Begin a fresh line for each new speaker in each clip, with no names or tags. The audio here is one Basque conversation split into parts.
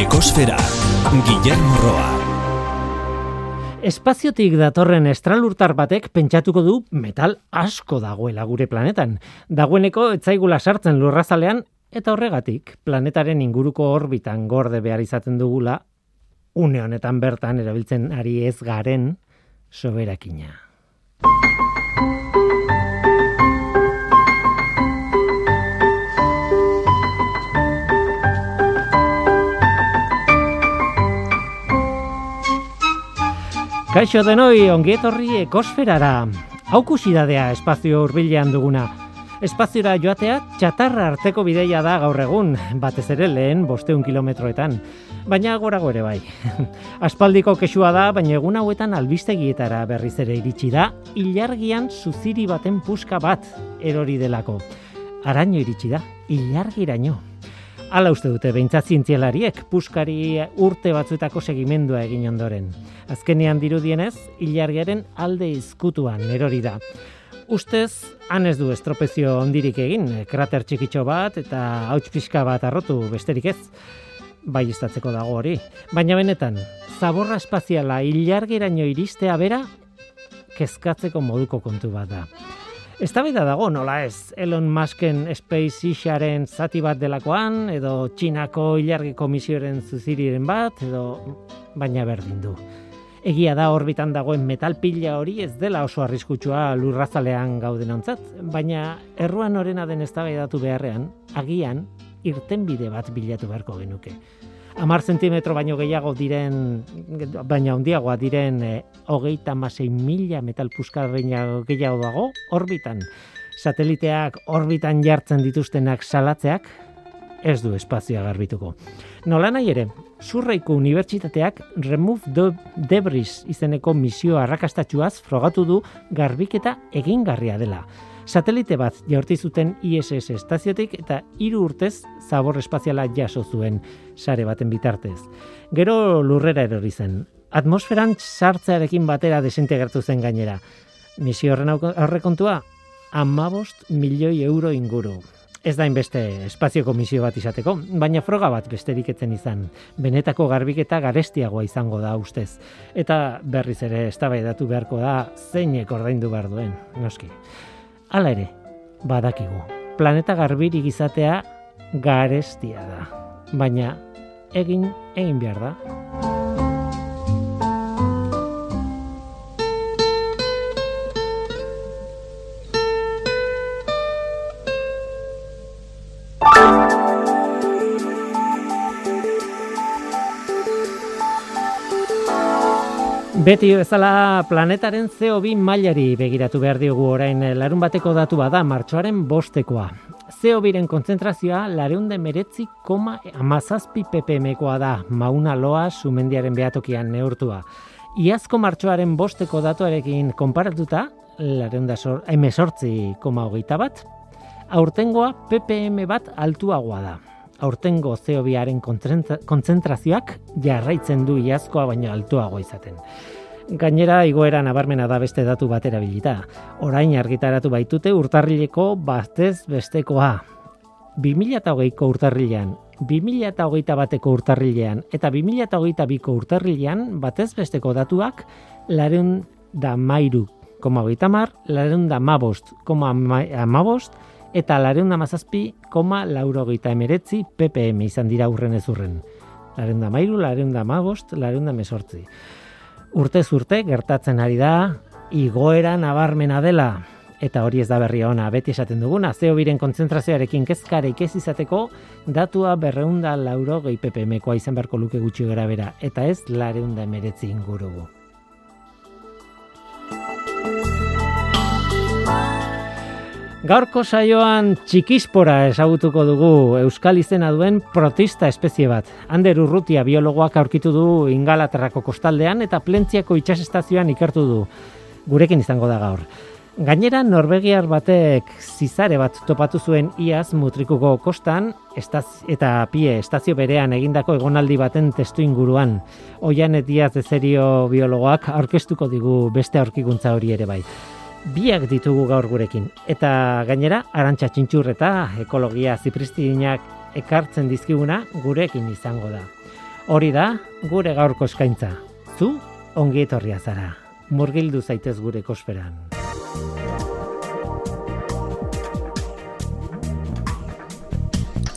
Ekosfera, Guillermo Roa.
Espaziotik datorren estralurtar batek pentsatuko du metal asko dagoela gure planetan. Dagoeneko etzaigula sartzen lurrazalean eta horregatik planetaren inguruko orbitan gorde behar izaten dugula une honetan bertan erabiltzen ari ez garen soberakina. Kaixo denoi, ongietorri ekosferara. Haukusidadea espazio hurbilean duguna. Espaziora joatea txatarra arteko bideia da gaur egun, batez ere lehen bosteun kilometroetan. Baina gorago ere bai. Aspaldiko kesua da, baina egun hauetan albistegietara berriz ere iritsi da, ilargian zuziri baten puska bat erori delako. Araño iritsi da, ilargiraino. Hala uste dute behintzat zientzialariek puskari urte batzuetako segimendua egin ondoren. Azkenean dirudienez, ilargiaren alde izkutuan erori da. Ustez, han ez du estropezio ondirik egin, krater txikitxo bat eta hauts pixka bat arrotu besterik ez. Bai istatzeko dago hori. Baina benetan, zaborra espaziala ilargiraino iristea bera, kezkatzeko moduko kontu bat da. Ez da dago, nola ez, Elon Musken SpaceXaren zati bat delakoan, edo Txinako ilargi komisioaren zuziriren bat, edo baina berdin du. Egia da orbitan dagoen metal pila hori ez dela oso arriskutsua lurrazalean gauden ontzat, baina erruan orena den ez beharrean, agian irtenbide bat bilatu beharko genuke amar zentimetro baino gehiago diren, baina handiagoa diren, e, hogeita masei mila metal gehiago dago, orbitan. Sateliteak orbitan jartzen dituztenak salatzeak, ez du espazioa garbituko. Nola nahi ere, Zurreiko Unibertsitateak Remove the Debris izeneko misio arrakastatxuaz frogatu du garbiketa egingarria dela satelite bat jaurti zuten ISS estaziotik eta hiru urtez zabor espaziala jaso zuen sare baten bitartez. Gero lurrera erori zen. Atmosferan sartzearekin batera desintegratu zen gainera. Misio horren aurrekontua amabost milioi euro inguru. Ez da inbeste espazioko misio bat izateko, baina froga bat besterik etzen izan. Benetako garbiketa garestiagoa izango da ustez. Eta berriz ere eztabaidatu beharko da zeinek ordaindu behar duen, noski. Hala ere, badakigu. Planeta garbirik izatea garestia da. Baina egin egin behar da. Beti bezala planetaren CO2 mailari begiratu behar diogu orain larun bateko datu bada martxoaren bostekoa. CO2-ren kontzentrazioa lareunde meretzi koma amazazpi ppm-koa da, mauna loa sumendiaren behatokian neurtua. Iazko martxoaren bosteko datuarekin konparatuta, lareunda emesortzi koma hogeita bat, aurtengoa ppm bat altuagoa da. Aurtengo CO2-aren kontzentrazioak jarraitzen du iazkoa baino altuago izaten. Gainera, igoera nabarmena da beste datu batera bilita. Orain argitaratu baitute urtarrileko batez bestekoa. 2008ko urtarrilean, 2008 bateko urtarrilean eta 2008 ko urtarrilean batez besteko datuak lareun da mairu koma mar, lareun da mabost koma amabost, eta lareun da mazazpi koma lauro emeretzi ppm izan dira urren ez urren. Lareun da mairu, lareun da mabost, lareun da mesortzi urte zurte gertatzen ari da igoera nabarmena dela eta hori ez da berria ona beti esaten duguna zeo biren kontzentrazioarekin kezkare ikez izateko datua berreunda lauro gehi ppmkoa izan beharko luke gutxi gara bera eta ez lareunda emeretzi ingurugu. Gaurko saioan txikispora ezagutuko dugu Euskal izena duen protista espezie bat. Ander Urrutia biologoak aurkitu du Ingalaterrako kostaldean eta Plentziako itsasestazioan ikertu du. Gurekin izango da gaur. Gainera Norvegiar batek zizare bat topatu zuen iaz mutrikuko kostan eta pie estazio berean egindako egonaldi baten testu inguruan. Oian etiaz de serio biologoak aurkeztuko digu beste aurkikuntza hori ere bai biak ditugu gaur gurekin. Eta gainera, arantxa txintxur eta ekologia zipristinak ekartzen dizkiguna gurekin izango da. Hori da, gure gaurko eskaintza. Zu, ongi etorria zara. Murgildu zaitez gure kosferan.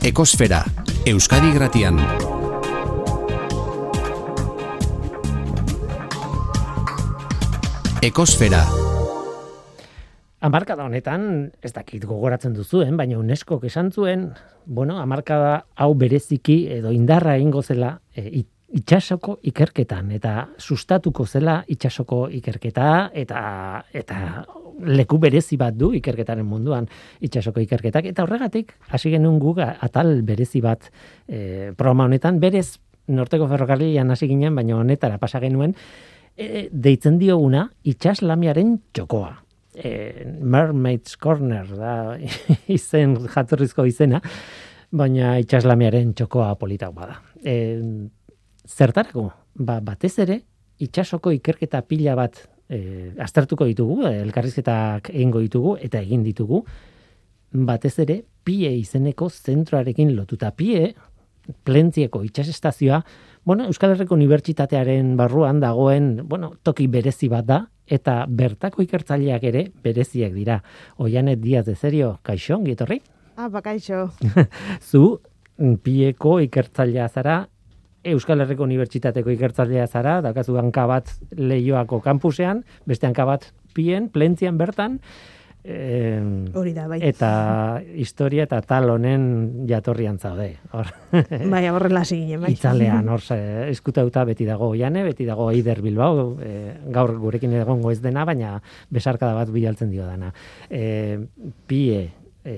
Ekosfera, Euskadi Gratian. Ekosfera.
Amarkada honetan, ez dakit gogoratzen duzuen, baina UNESCO esan zuen, bueno, amarkada hau bereziki edo indarra egingo zela e, it- itsasoko ikerketan eta sustatuko zela itsasoko ikerketa eta eta leku berezi bat du ikerketaren munduan itsasoko ikerketak. Eta horregatik hasi genuen guk atal berezi bat e, programa honetan. Berez norteko ferrokarrilan hasi ginen baina honetara pasa genuen e, deitzen dioguna itsaslamiaren txokoa e, Mermaid's Corner da izen jatorrizko izena, baina itxaslamiaren txokoa politak bada. E, zertarako? Ba, batez ere, itxasoko ikerketa pila bat e, aztertuko ditugu, elkarrizketak egingo ditugu eta egin ditugu, batez ere, PIE izeneko zentroarekin lotuta. PIE, plentzieko itxasestazioa, bueno, Euskal Herriko Unibertsitatearen barruan dagoen, bueno, toki berezi bat da, eta bertako ikertzaileak ere bereziak dira. Oianet Diaz de Serio, kaixo, ongi etorri?
Ah, bakaixo.
Zu, mm, pieko ikertzailea zara, Euskal Herriko Unibertsitateko ikertzailea zara, dakazu hanka bat leioako kampusean, beste hanka bat pien, plentzian bertan, em,
Hori da, bai.
eta historia eta tal honen jatorrian zaude. Hor,
Bai, horrela hasi ginen, bai.
itzalean, hor, eskutauta beti dago oiane, beti dago Eider Bilbao, e, gaur gurekin egongo ez dena, baina besarkada bat bilaltzen dio dana. E, pie, e,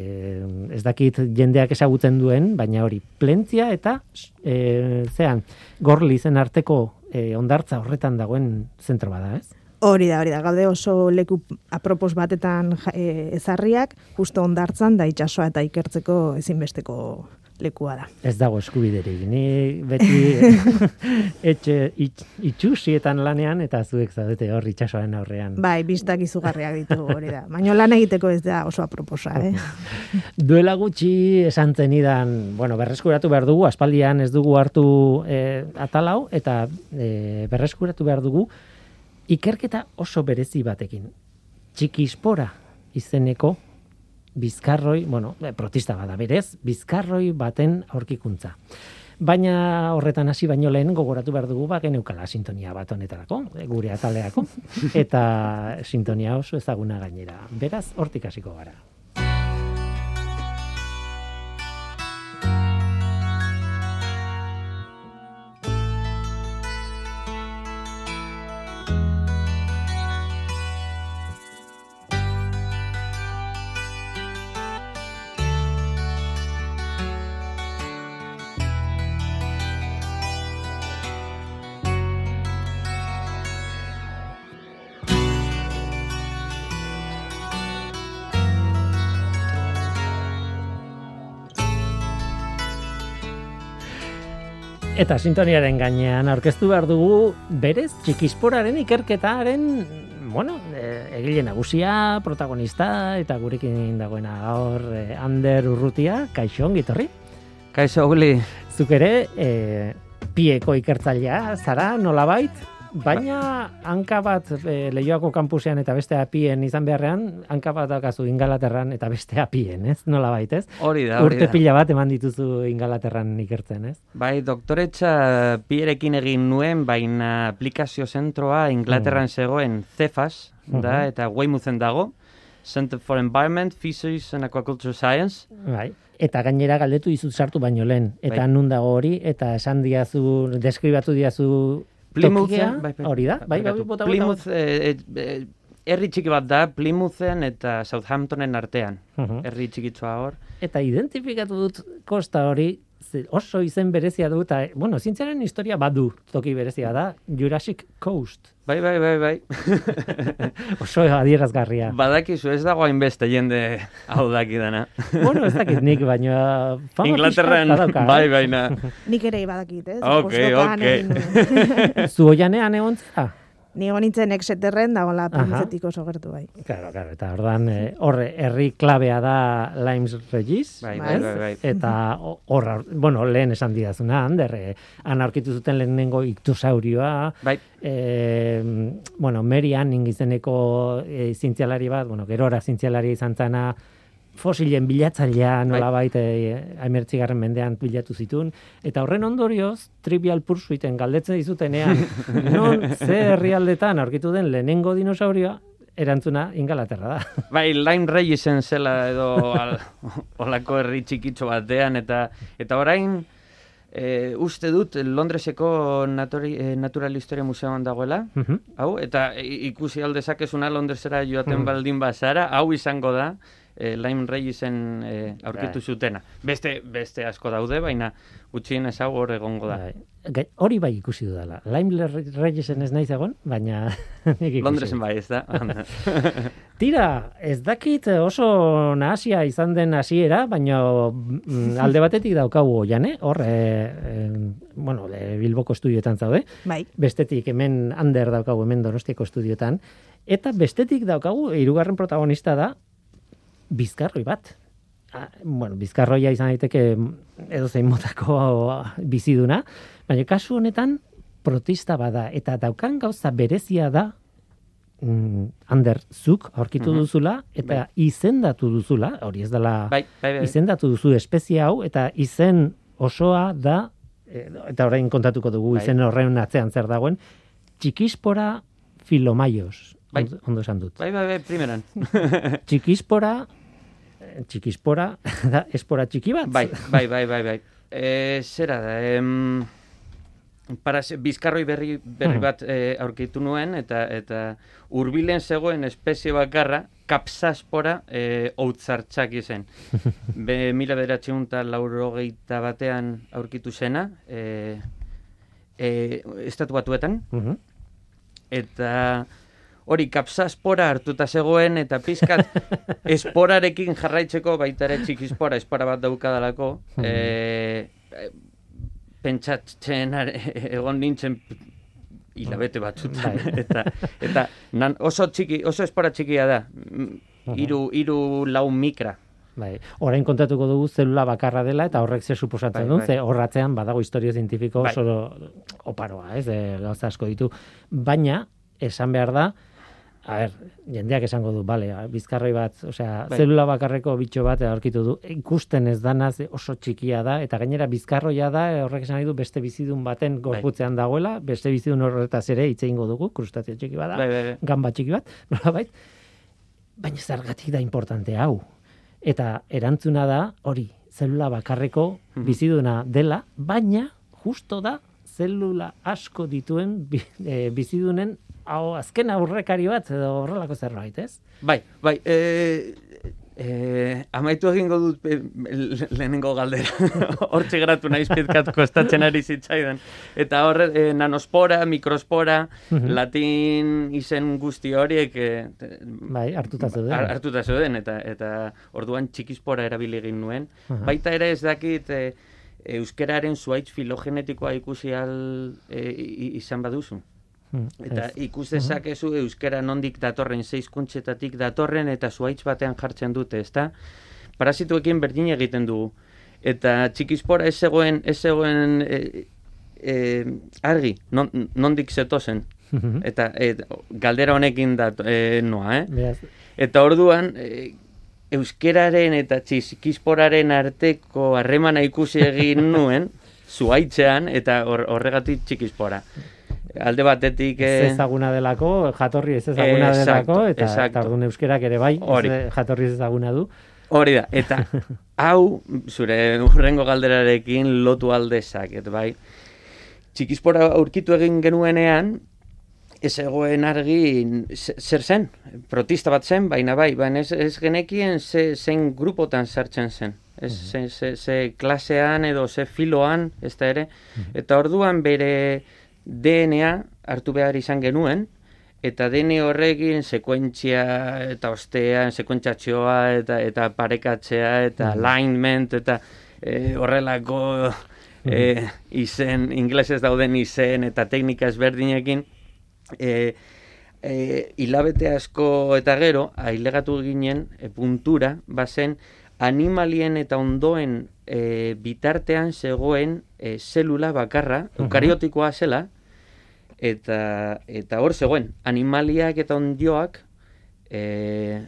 ez dakit jendeak ezagutzen duen, baina hori, plentzia eta e, zean, gorli zen arteko e, ondartza horretan dagoen zentro bada, ez?
Hori da, hori da. Gaude oso leku apropos batetan e, ezarriak, justo ondartzan da itsasoa eta ikertzeko ezinbesteko lekua da.
Ez dago eskubiderik. Ni beti etxe itx, itxusietan lanean eta zuek zaudete hor itxasoaren aurrean.
Bai, biztak izugarriak ditugu, hori da. Baina lan egiteko ez da oso aproposa, eh?
Duela gutxi esan zenidan, bueno, berreskuratu behar dugu, aspaldian ez dugu hartu e, atalau, eta e, berreskuratu behar dugu ikerketa oso berezi batekin. Txikispora izeneko bizkarroi, bueno, eh, protista bada berez, bizkarroi baten aurkikuntza. Baina horretan hasi baino lehen gogoratu behar dugu ba geneukala sintonia bat honetarako, eh, gure ataleako, eta sintonia oso ezaguna gainera. Beraz, hortik hasiko gara. Eta sintoniaren gainean aurkeztu behar dugu berez txikisporaren ikerketaren bueno, eh, egile nagusia, protagonista eta gurekin dagoena gaur eh, Ander Urrutia, kaixo ongi etorri.
Kaixo, Uli.
Zuk ere eh, pieko ikertzailea zara nolabait, baina hanka bat eh, Leioako kampusean eta beste apien izan beharrean, hanka bat daukazu Ingalaterran eta beste apien, ez? Nolabait, ez?
Hori da, hori
Urte
da.
pila bat eman dituzu Ingalaterran ikertzen, ez?
Bai, doktoretza pierekin egin nuen, baina aplikazio zentroa Inglaterran zegoen CEFAS, da,
Mhm.
eta Weymouthen dago, Center for Environment, Fisheries and Aquaculture Science.
Bai. Eta gainera galdetu dizut sartu baino lehen. Eta
Bai.
nun dago hori, eta esan diazu, deskribatu diazu
Plymouthen,
tokia, hori da? Bai, bai, bota,
Plymouth, eh, eh, herri txiki bat da, Plymouthen eta Southamptonen artean.
Mhm.
Herri txikitsua hor.
Eta identifikatu dut kosta hori, oso izen berezia du, eta, bueno, zientziaren historia badu toki berezia da, Jurassic Coast.
Bai, bai, bai, bai.
Oso adierazgarria.
Badakizu, ez dago hainbeste jende hau dakidana.
bueno, ez dakit nik, baina fama
Inglaterran,
badauka,
bai,
eh?
baina.
Nik ere badakit, ez?
Ok, ok.
Zu oianean egon zara?
Ni nintzen exeterren dagoela
Aha.
printzetik oso gertu bai.
Claro, claro, eta ordan eh, horre herri klabea da Limes Regis.
Bai,
bai,
bai, bai.
Eta hor, bueno, lehen esan didazuna, Ander, eh, han aurkitu zuten lehenengo iktosaurioa,
Bai,
e, bueno, Mary Anning izeneko e, zientzialari bat, bueno, gerora zientzialari izan zana, fosilen bilatzailea nolabait e, garren mendean bilatu zituen, eta horren ondorioz, Trivial Pursuiten galdetzen dizutenean, non ze herrialdetan aurkitu den lehenengo dinosaurioa, erantzuna ingalaterra da.
bai, Lime Reyesen zela edo al, olako herri txikitxo batean, eta eta orain e, uste dut Londreseko natori, e, Natural Historia Museoan dagoela,
Mhm.
hau, eta ikusi aldezakezuna Londresera joaten
Mhm.
baldin bazara, hau izango da, e, Lime Reyesen e, aurkitu
Bai.
zutena. Beste, beste asko daude, baina utxien ez hau hor egongo da.
Bai. Gai- Hori bai ikusi dudala. Lime Reyesen ez naiz egon, baina
Londresen bai, ez da?
Tira, ez dakit oso nahasia izan den hasiera, baina mm, alde batetik daukagu oian, eh? Hor, e, e, bueno, e, Bilboko estudioetan zaude.
Bai.
Bestetik hemen Ander daukagu hemen Donostiako estudioetan. Eta bestetik daukagu, hirugarren protagonista da, bizkarroi bat. Ah, bueno, bizkarroia izan daiteke edo zein motako biziduna, baina kasu honetan protista bada eta daukan gauza berezia da mm, Ander, zuk aurkitu
Mhm.
duzula eta izendatu duzula, hori ez dela
bai, bai, bai.
izendatu duzu espezie hau eta izen osoa da eh, eta orain kontatuko dugu
Bai.
izen horren atzean zer dagoen txikispora filomaios
Bai.
ondo, esan dut
Bai, bai, bai, primeran.
txikispora txikispora da espora txiki bat
Bai, bai, bai, bai, bai. E, zera da, em, paras, bizkarroi berri, berri
Mhm.
bat e, aurkitu nuen, eta eta hurbilen zegoen espezie bakarra, kapsaspora e, outzartxak izen. Be, mila bederatzeun eta laurogeita batean aurkitu zena, e, e, estatu batuetan,
Mhm.
eta hori kapsaspora hartuta zegoen eta pizkat esporarekin jarraitzeko baita ere txikispora espora bat daukadalako e, pentsatzen egon nintzen hilabete batzutan
Bai.
eta eta nan, oso txiki oso espora txikia da Mm, hiru hiru lau mikra
Bai, orain kontatuko dugu zelula bakarra dela eta horrek ze suposatzen
Bai,
duen,
bai.
ze horratzean badago historia zientifiko
Bai.
oso oparoa, ez, e, gauza asko ditu. Baina, esan behar da, a ber, jendeak esango du, bale, bizkarroi bat, osea,
Bai.
zelula bakarreko bitxo bat aurkitu du, ikusten ez danaz oso txikia da, eta gainera bizkarroia da, e, horrek esan nahi du beste bizidun baten gorputzean dagoela, beste bizidun horretaz ere hitz egingo dugu, krustazio txiki bada,
bai, bai, bai.
gamba txiki bat, nolabait, baina zergatik da importante hau. Eta erantzuna da, hori, zelula bakarreko
Mhm.
biziduna dela, baina justo da zelula asko dituen bi, e, bizidunen hau azken aurrekari bat edo horrelako zerbait, ez?
Bai, bai, e, e, amaitu egingo dut e, le- lehenengo galdera. Hortxe geratu naiz pizkat kostatzen ari zitzaidan. Eta horre, e, nanospora, mikrospora,
Mhm.
latin izen guzti horiek e,
Bai, hartuta zeuden.
har- hartuta zeuden, eta, eta orduan txikispora erabili egin nuen. Baita ere ez dakit e, euskeraren zuaitz filogenetikoa ikusi al e, izan baduzu.
Hmm,
Eta ikus dezakezu euskara nondik datorren, zeizkuntzetatik datorren eta zuaitz batean jartzen dute, ezta? Parasituekin berdin egiten dugu. Eta txikispora ez zegoen, ez zegoen e, e, argi, non, nondik zetozen.
Mhm.
Eta e, galdera honekin da e, noa, eh? Eta orduan, e, euskeraren eta txikisporaren arteko harremana ikusi egin nuen, zuaitzean, eta hor, horregatik txikispora. Alde batetik...
ez
eh,
ezaguna delako, jatorri ez ezaguna
Exacto,
delako, eta,
exacto.
eta orduan euskerak ere bai,
Hori.
ez, jatorri ez ezaguna du.
Hori da, eta hau, zure urrengo galderarekin lotu aldezaket, bai. Txikispora aurkitu egin genuenean, ez egoen argi ze- zer zen, protista bat zen, baina bai, baina ez, ez genekien ze, zen grupotan sartzen zen. Ez, ze, ze, ze klasean edo ze filoan, ez da ere. Eta orduan bere DNA hartu behar izan genuen, eta dene horrekin sekuentzia eta ostea, sekuentzatxoa eta eta parekatzea eta alignment eta e, horrelako e, izen, inglesez dauden izen eta teknika ezberdinekin e, e, hilabete asko eta gero, ailegatu ginen e, puntura, bazen animalien eta ondoen e, bitartean zegoen e, zelula bakarra, eukariotikoa zela, eta, eta hor zegoen, animaliak eta ondioak e,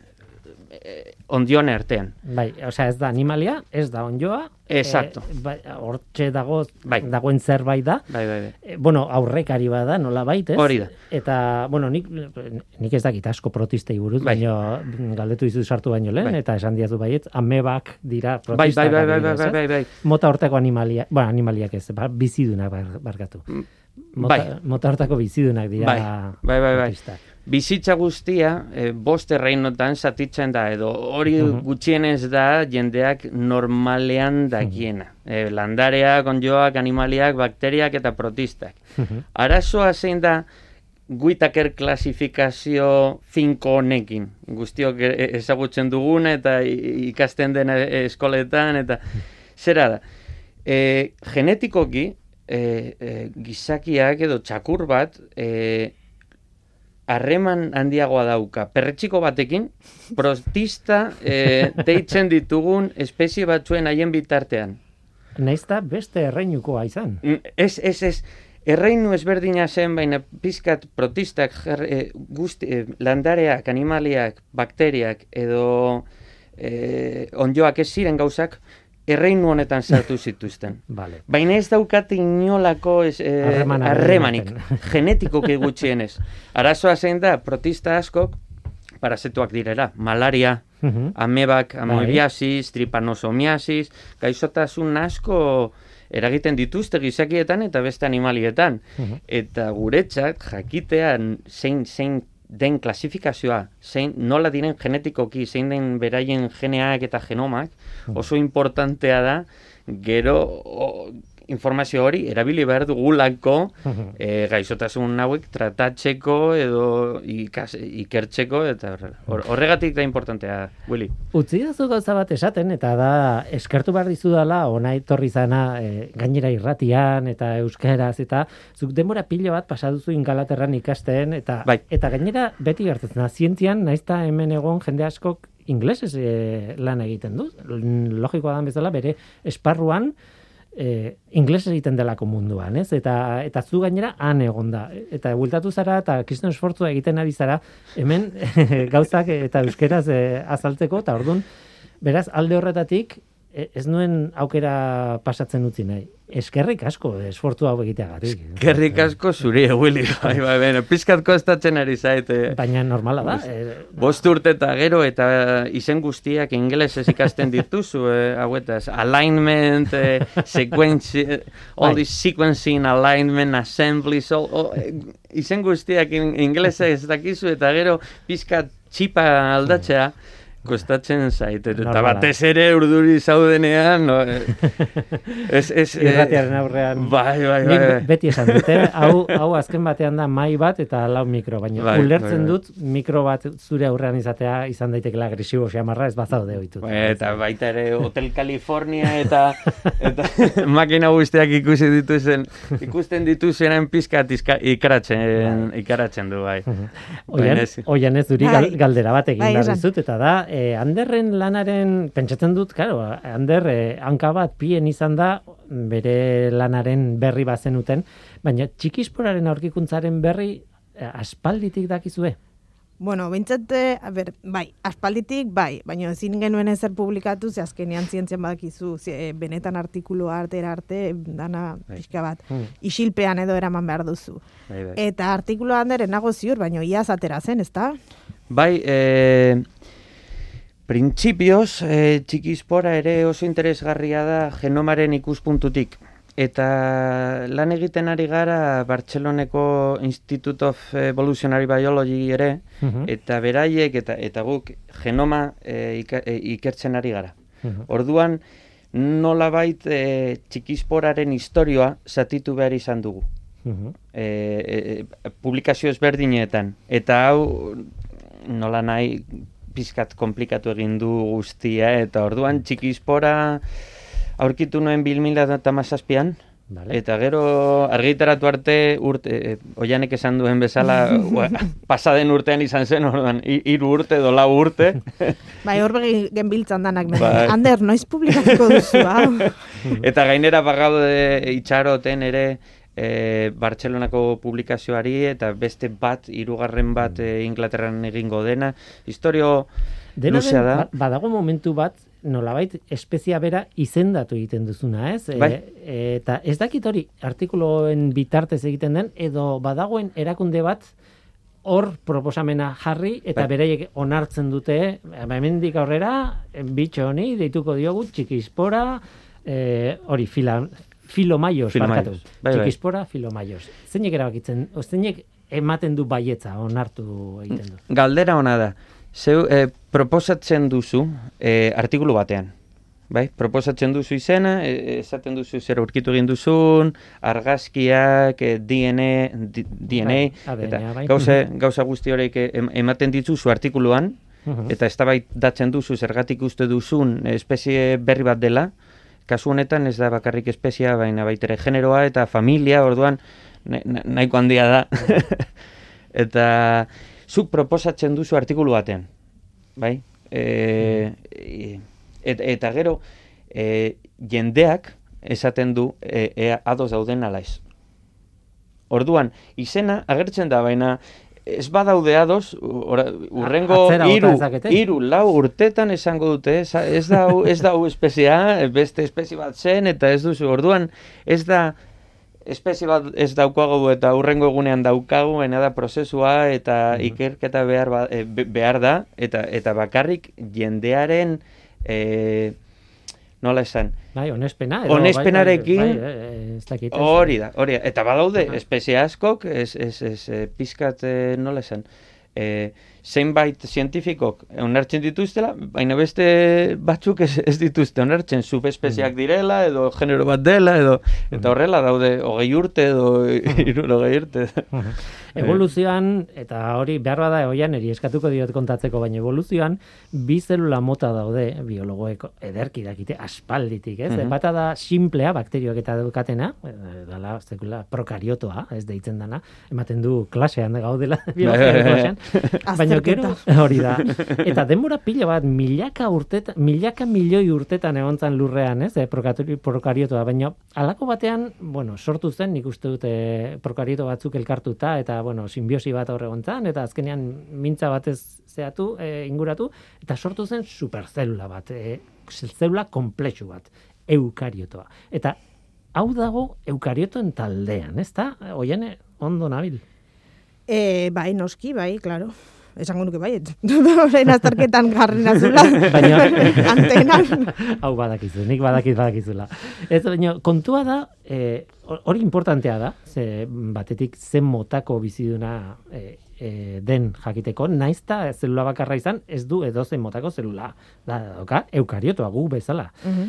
e, ondioan artean.
Bai, osea, ez da animalia, ez da onjoa.
Exacto.
E, bai, hortxe dago,
Bai.
dagoen zerbait da.
Bai, bai, bai.
E, bueno, aurrekari bada, nola baita, ez?
Hori da.
Eta, bueno, nik, nik ez dakit asko protistei buruz,
Bai.
baino galdetu dizu sartu baino lehen,
Bai.
eta esan diazu baiet, amebak dira
Bai,
protistak.
bai, bai, bai, bai,
adibidez,
bai,
ez?
bai, bai.
Mota hortako animalia, bueno, animaliak ez, ba, bizidunak bar, barkatu. Mota,
bai.
mota hortako bizidunak dira
Bai, bai, bai, bai. Bizitza guztia, e, bost erreinotan zatitzen da, edo hori
Mhm.
gutxienez da jendeak normalean dakiena. E, landareak, onjoak, animaliak, bakteriak eta protistak.
Mhm.
Arazoa zein da Whittaker klasifikazio finko honekin. Guztiok e- ezagutzen dugun eta ikasten den e- eskoletan eta zera da. E, genetikoki e, e, gizakiak edo txakur bat e, harreman handiagoa dauka. Perretxiko batekin, protista e, deitzen ditugun espezie batzuen haien bitartean.
Naiz da beste erreinukoa izan.
Mm, Ez, ez, ez. Erreinu ezberdina zen, baina pizkat protistak, jar, e, guzti, e, landareak, animaliak, bakteriak edo e, onjoak ez ziren gauzak, erreinu honetan sartu zituzten.
Vale.
Baina ez daukate inolako ez, e,
Harremana
harremanik,
ematen.
genetikoki gutxienez. Arazoa zein da, protista askok, parazetuak direra, malaria,
Mhm.
amebak,
Bai.
amoebiasis, tripanosomiasis, gaixotasun asko eragiten dituzte gizakietan eta beste animalietan.
Mhm.
Eta guretzat jakitean zein zein den klasifikazioa, zein nola diren genetikoki, zein den beraien geneak eta genomak, oso importantea da, gero o, informazio hori erabili behar dugulako e, gaixotasun hauek tratatzeko edo ikas, ikertzeko eta horregatik da importantea, Willy.
Utzi dazu gauza bat esaten, eta da, eskertu behar dizudala, ona etorri zana, e, gainera irratian, eta euskaraz, eta zuk denbora pilo bat pasaduzu ingalaterran ikasten, eta,
Bai.
eta gainera beti gertatzen da, zientzian, naizta hemen egon jende askok inglesez e, lan egiten du. Logikoa da bezala, bere esparruan, e, ingles egiten delako munduan, ez? Eta, eta zu gainera han egonda. Eta bueltatu zara eta kriston esfortzua egiten ari zara, hemen gauzak eta euskeraz e, azaltzeko, eta orduan, beraz, alde horretatik, e, ez nuen aukera pasatzen utzi nahi. Eskerrik asko esfortu hau egiteagatik.
Gerrik asko zuri, Willy. Bai, bai, bene, pizkat kostatzen ari zaite.
Baina normala da. E,
Bost urte eta gero eta izen guztiak ingelesez ikasten dituzu, eh, hauetaz, alignment, eh, sequence, all
Bai.
this sequencing, alignment, assemblies, all, all, eh, izen guztiak in, ingelesez dakizu eta gero pizkat txipa aldatzea, kostatzen zait, eta batez ere urduri zaudenean, no, eh, ez, ez, eh,
irratiaren aurrean.
Bai, bai, bai.
Nik
bai.
beti esan dute, hau, hau azken batean da mai bat eta lau mikro, baina
Bai,
ulertzen
bai, bai.
dut mikro bat zure aurrean izatea izan daitekela agresibo xamarra ez bazaude oitut.
Bai, Eta baita ere Hotel California eta eta makina guztiak ikusi dituzen ikusten dituzenen pizkat izka- ikaratzen ikaratzen du bai.
Oian, oian ez duri
Bai.
gal, galdera bat egin
Bai,
behar dizut, eta da, eh, Anderren lanaren, pentsatzen dut, karo, Ander eh, hanka bat pien izan da, bere lanaren berri bazenuten, baina txikisporaren aurkikuntzaren berri eh, aspalditik dakizue.
Bueno, bintzat, a ber, bai, aspalditik, bai, baina ezin genuen ezer publikatu, ze azkenean zientzian badakizu, ze, benetan artikulu artera arte, dana
Bai.
pixka bat,
Hmm.
isilpean edo eraman behar duzu.
Bai, bai.
Eta artikulu handeren nago ziur, baina iaz atera zen, ezta?
Bai, eh, printzipioz, eh, txikispora ere oso interesgarria da genomaren ikuspuntutik. Eta lan egiten ari gara Bartzeloneko Institute of Evolutionary Biology ere,
Mhm.
eta beraiek eta eta guk genoma ika- eh, ikertzen ari gara.
Mhm.
Orduan, nolabait e, txikisporaren historioa zatitu behar izan dugu.
Mhm.
E, e, publikazio ezberdinetan. Eta hau, nola nahi, pizkat komplikatu egin du guztia, eta orduan txikispora aurkitu nuen 2017an,
Vale.
Eta gero argitaratu arte urte, e, oianek esan duen bezala, pasaden urtean izan zen, orduan, hi- hiru urte edo lau urte.
Bai, hor begi genbiltzan danak.
Bai.
Ander, noiz publikatuko duzu, hau?
Eta gainera bagaude itxaroten ere e, Bartzelonako publikazioari eta beste bat, hirugarren bat e, Inglaterran egingo dena. Historio
Dena
luzea da.
ba- badago momentu bat, nolabait espezia bera izendatu egiten duzuna, ez? E,
Bai.
eta ez dakit hori artikuloen bitartez egiten den, edo badagoen erakunde bat hor proposamena jarri eta
Bai.
beraiek onartzen dute, ba, hemendik aurrera, bitxo honi, deituko diogu txikispora, e, hori, fila, filomaios,
Filomaios,
barkatu.
bai, bai.
Txikispora, filomaios. Zeinek erabakitzen, zeinek ematen du baietza, onartu egiten du.
Galdera ona da. Zeu, e, proposatzen duzu e, artikulu batean. Bai, proposatzen duzu izena, e, esaten duzu zer aurkitu egin duzun, argazkiak, e, DNA, DNA,
Bai,
eta
bai.
gauza, gauza guzti horiek em- ematen dituzu artikuluan,
Mhm.
eta eztabaidatzen duzu zergatik uste duzun espezie berri bat dela, kasu honetan ez da bakarrik espezia, baina baitere generoa eta familia, orduan na- na- nahiko handia da. eta zuk proposatzen duzu artikulu batean, bai? E, e, et, eta gero, e, jendeak esaten du e, ea ados dauden ala ez. Orduan, izena agertzen da, baina ez badaude ados, urrengo hiru, hiru, lau urtetan esango dute, ez, ez da ez da espezia, beste espezie bat zen, eta ez duzu, orduan, ez da espezie bat ez daukagu eta urrengo egunean daukagu, baina da prozesua eta ikerketa behar, ba, e, be- behar da, eta, eta bakarrik jendearen, e, nola esan,
Bai, onespena. edo,
Onespenarekin-
Bai, bai, ez dakit. ez.
Hori da, hori da. Eta badaude,
Aha.
espezie askok, ez, ez, ez, eh, pizkat, eh, nola esan, eh, zeinbait zientifikok onartzen dituztela, baina beste batzuk ez, ez dituzte onartzen, subespeziak direla, edo genero bat dela, edo, eta horrela daude, hogei urte, edo irurogei urte.
Evoluzioan, eta hori behar bada oian eri eskatuko diot kontatzeko, baina evoluzioan bi zelula mota daude biologoek ederki dakite aspalditik, ez?
Mhm.
Bata da simplea, bakterioak eta daukatena, eh, dala zekula prokariotoa, ez deitzen dana, ematen du klasean gaudela, biologia klasean. Baina gero, hori da. Eta denbora pila bat, milaka urtetan, milaka milioi urtetan egontzan lurrean, ez, eh, prokatori- prokariotoa, baina halako batean, bueno, sortu zen, nik uste dute prokarioto batzuk elkartuta, eta, bueno, simbiosi bat hor egontzan, eta azkenean mintza batez zeatu, e, inguratu, eta sortu zen superzelula bat, e, zelula komplexu bat, eukariotoa. Eta hau dago eukariotoen taldean, ez da? Oian, ondo nabil.
E, bai, noski, bai, claro. Esango nuke bai, orain azterketan jarri nazula.
Baina-
antenan.
Hau badakizu, nik badakit badakizula. Ez, baina, kontua da, eh, hori importantea da, ze batetik zen motako biziduna eh, eh, den jakiteko, naizta zelula bakarra izan, ez du edozen motako zelula. Da, dauka, eukariotoa gu bezala.
Mhm.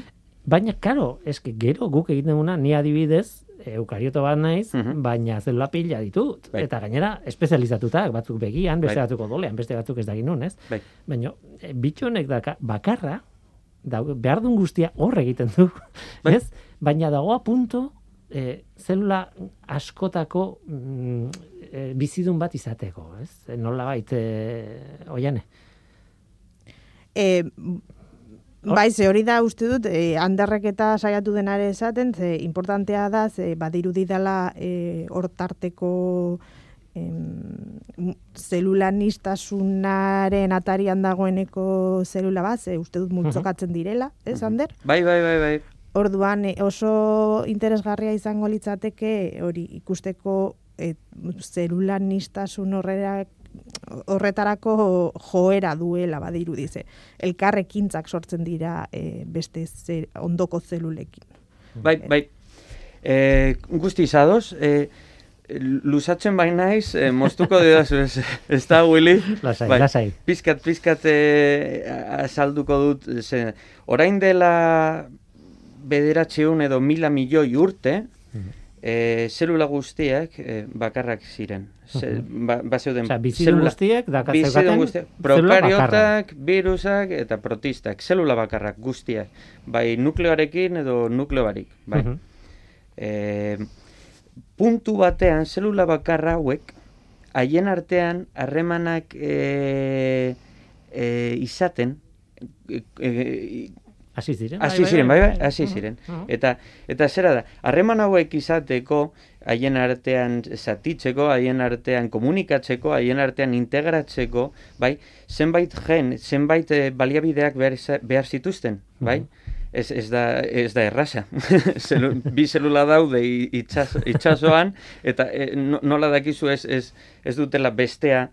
Baina, karo, eske gero guk egiten duguna, ni adibidez, eukarioto bat naiz,
Mhm.
baina zelula pila ditut.
Bai.
Eta gainera, espezializatutak, batzuk begian, beste
Bai.
batzuk odolean, beste batzuk ez dakit nun, ez?
Bai.
Baina, e, bitxo honek daka, bakarra, da, behar duen guztia hor egiten du,
Bai.
ez? Baina dago a punto, e, zelula askotako mm, e, bizidun bat izateko, ez? E, Nola bait, e, oiane.
E, bai, ze hori da uste dut, e, handerrek eta saiatu denare esaten, ze importantea da, ze badirudi dela e, hortarteko em, zelulanistasunaren atarian dagoeneko zelula bat, ze uste dut multzokatzen direla, ez, Ander?
Bai, bai, bai, bai.
Orduan e, oso interesgarria izango litzateke hori ikusteko e, zelulanistasun horrera horretarako joera duela badirudi ze. Elkarrekintzak sortzen dira e, beste ze, ondoko zelulekin.
Bai, bai. E, guzti izadoz, e, luzatzen bai naiz, e, moztuko didazu, ez, ez da, Willy?
Lasai,
bai,
lasai.
Pizkat, pizkat e, azalduko dut, ze, orain dela bederatzeun edo mila milioi urte, e, zelula guztiak e, bakarrak ziren. Ze, ba, ba zeuden
Osea, bizidun guztiek
bizidun
bakarra.
prokariotak, virusak eta protistak, zelula bakarrak guztiak, bai nukleoarekin edo nukleobarik, bai.
Mhm.
e, puntu batean, zelula bakarra hauek, haien artean harremanak e, e, izaten, e, e,
Hasi ziren.
Hasi ziren, bai, bai, hasi
Mhm,
ziren. Eta, eta zera da, harreman hauek izateko, haien artean zatitzeko, haien artean komunikatzeko, haien artean integratzeko, bai, zenbait gen, zenbait eh, baliabideak behar, behar zituzten, bai? Ez, ez, da, ez da erraza. Zelu, bi zelula daude i- itxas, itxasoan, eta no- nola dakizu ez, ez, ez dutela bestea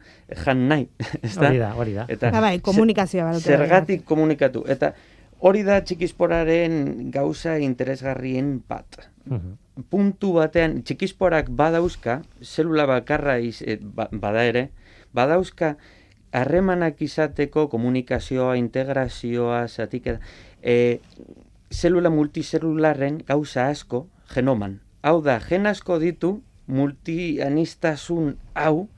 jan nahi. Ez da?
Hori da, hori da.
Eta,
Ba, bai, komunikazioa
Zergatik komunikatu. Eta hori da txikisporaren gauza interesgarrien bat.
Mhm.
Puntu batean, txikisporak badauzka, zelula bakarra iz, eh, ba- bada ere, badauzka harremanak izateko komunikazioa, integrazioa, zatik, e, zelula multizelularren gauza asko genoman. Hau da, gen asko ditu multianistasun hau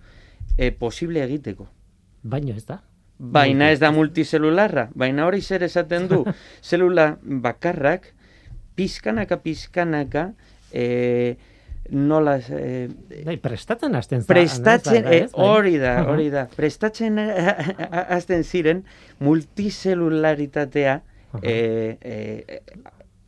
e, posible egiteko.
Baino ez da.
Baina ez da multizelularra, baina hori zer esaten du, zelula bakarrak, pizkanaka, pizkanaka, e, nola, e,
Bai, prestatzen hasten
prestatzen,
bai,
e,
bai.
hori da, hori da, prestatzen hasten ziren multizelularitatea e, e,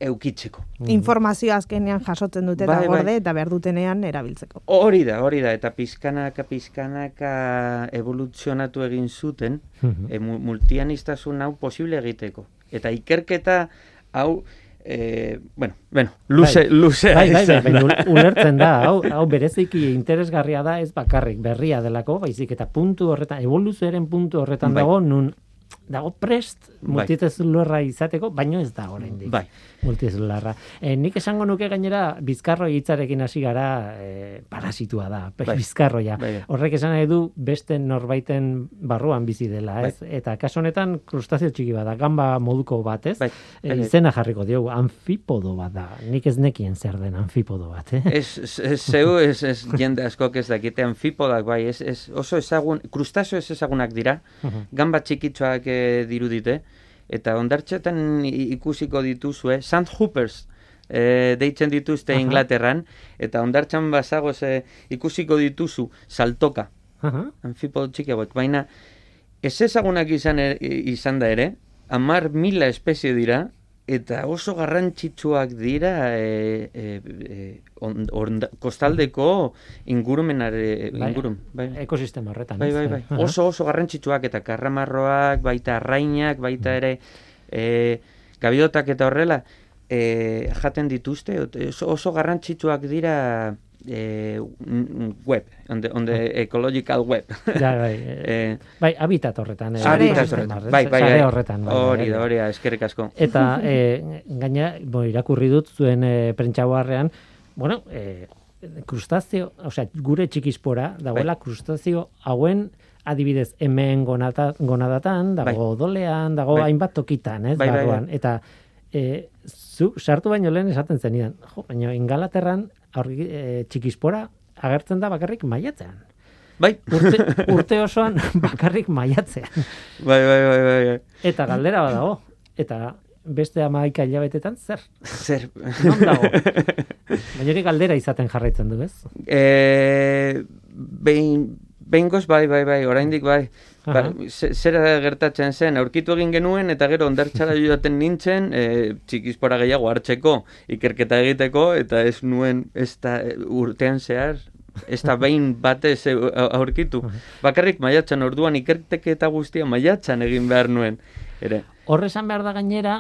eukitzeko.
Informazio azkenean jasotzen dute eta
Bai, bai.
gorde eta behar dutenean erabiltzeko.
Hori da, hori da, eta pizkanaka, pizkanaka evoluzionatu egin zuten,
Mhm.
e, mu- multianistasun hau posible egiteko. Eta ikerketa hau, e, bueno, bueno, luze,
Bai.
luzea
Bai, bai, bai, bai, ulertzen da, hau, hau bereziki interesgarria da ez bakarrik berria delako, baizik eta puntu horretan, evoluzioaren puntu horretan
Bai.
dago, nun dago prest
Bai.
multizelularra izateko, baino ez da oraindik.
Bai.
Multizelularra. E, nik esango nuke gainera bizkarroi hitzarekin hasi gara e, parasitua da,
Bai.
bizkarroia.
Bai, bai.
Horrek esan nahi du beste norbaiten barruan bizi dela, ez? Eta kasu honetan krustazio txiki bada, gamba moduko bat, ez?
Bai,
E,
bai, bai.
izena jarriko diogu, anfipodo bat da. Nik ez nekien zer den anfipodo bat, eh?
Ez, ez, zeu, ez, ez jende askok ez dakite anfipodak, bai, ez, ez, oso ezagun, krustazio ez ezagunak dira, gamba txikitxoak e, dirudite, eta ondartxetan ikusiko dituzue, sandhoopers, e, deitzen dituzte
Aha.
Inglaterran, eta ondartxan bazago ze ikusiko dituzu saltoka,
Aha.
anfipodo txiki hauek, baina ez ezagunak izan, ere, izan da ere, amar mila espezie dira, eta oso garrantzitsuak dira e, e, e, on, onda- kostaldeko ingurumenare,
Bai,
ingurum, bai.
Ekosistema horretan.
Bai, bai, bai. Oso oso garrantzitsuak eta karramarroak, baita arrainak, baita ere e, gabidotak eta horrela e, jaten dituzte, oso, oso garrantzitsuak dira e, web, on the, on the ecological web.
Ja, bai, eh,
e,
bai, habitat horretan. eh,
habitat horretan. Bai, bai, bai.
horretan. Bai,
Hori
bai,
da,
bai.
hori da, eskerrik asko.
Eta e, gaina, bo, irakurri dut zuen e, prentxauarrean, bueno, e, krustazio, osea, gure txikispora, dagoela
Bai.
krustazio hauen adibidez hemen gonata, gonadatan, dago
Bai.
odolean, dago
Bai.
hainbat tokitan, ez,
Bai, bai, bai.
Eta e, zu sartu baino lehen esaten zenidan, jo, baina ingalaterran aurri, e, txikispora agertzen da bakarrik maiatzean.
Bai,
Urte, urte osoan bakarrik maiatzean.
bai, bai, bai, bai, bai.
Eta galdera badago. Eta beste amaika hilabetetan zer?
Zer,
Non dago? Baina galdera izaten jarraitzen du, ez?
e, behin, behingoz bai, bai, bai, oraindik bai. Ba, zera gertatzen zen, aurkitu egin genuen eta gero ondartxara joaten nintzen e, txikispora gehiago hartzeko, ikerketa egiteko, eta ez nuen ez da e, urtean zehar, ez da behin batez e, aurkitu. Bakarrik maiatzan, orduan ikerketa guztia maiatzan egin behar nuen. Ere,
Hor esan behar da gainera,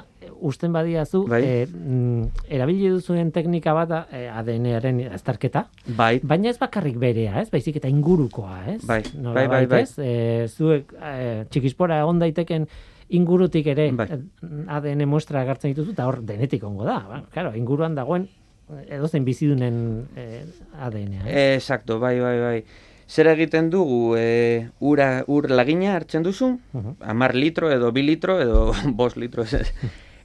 usten badiazu,
Bai.
e, mm, erabili duzuen teknika bat e, ADN-aren azterketa,
bai,
baina ez bakarrik berea, ez? Baizik eta ingurukoa, ez?
Bai,
Nolabait,
bai, bai, bai.
ez? E, zuek e, txikispora egon daiteken ingurutik ere
Bai.
ADN muestra agertzen dituzu, eta hor denetik ongo da. Ba, claro, inguruan dagoen edozein bizidunen e, ADN-a.
Exacto, bai, bai, bai. Zer egiten dugu, e, ura, ur lagina hartzen duzu,
Mhm.
amar litro edo bi litro edo bos litro.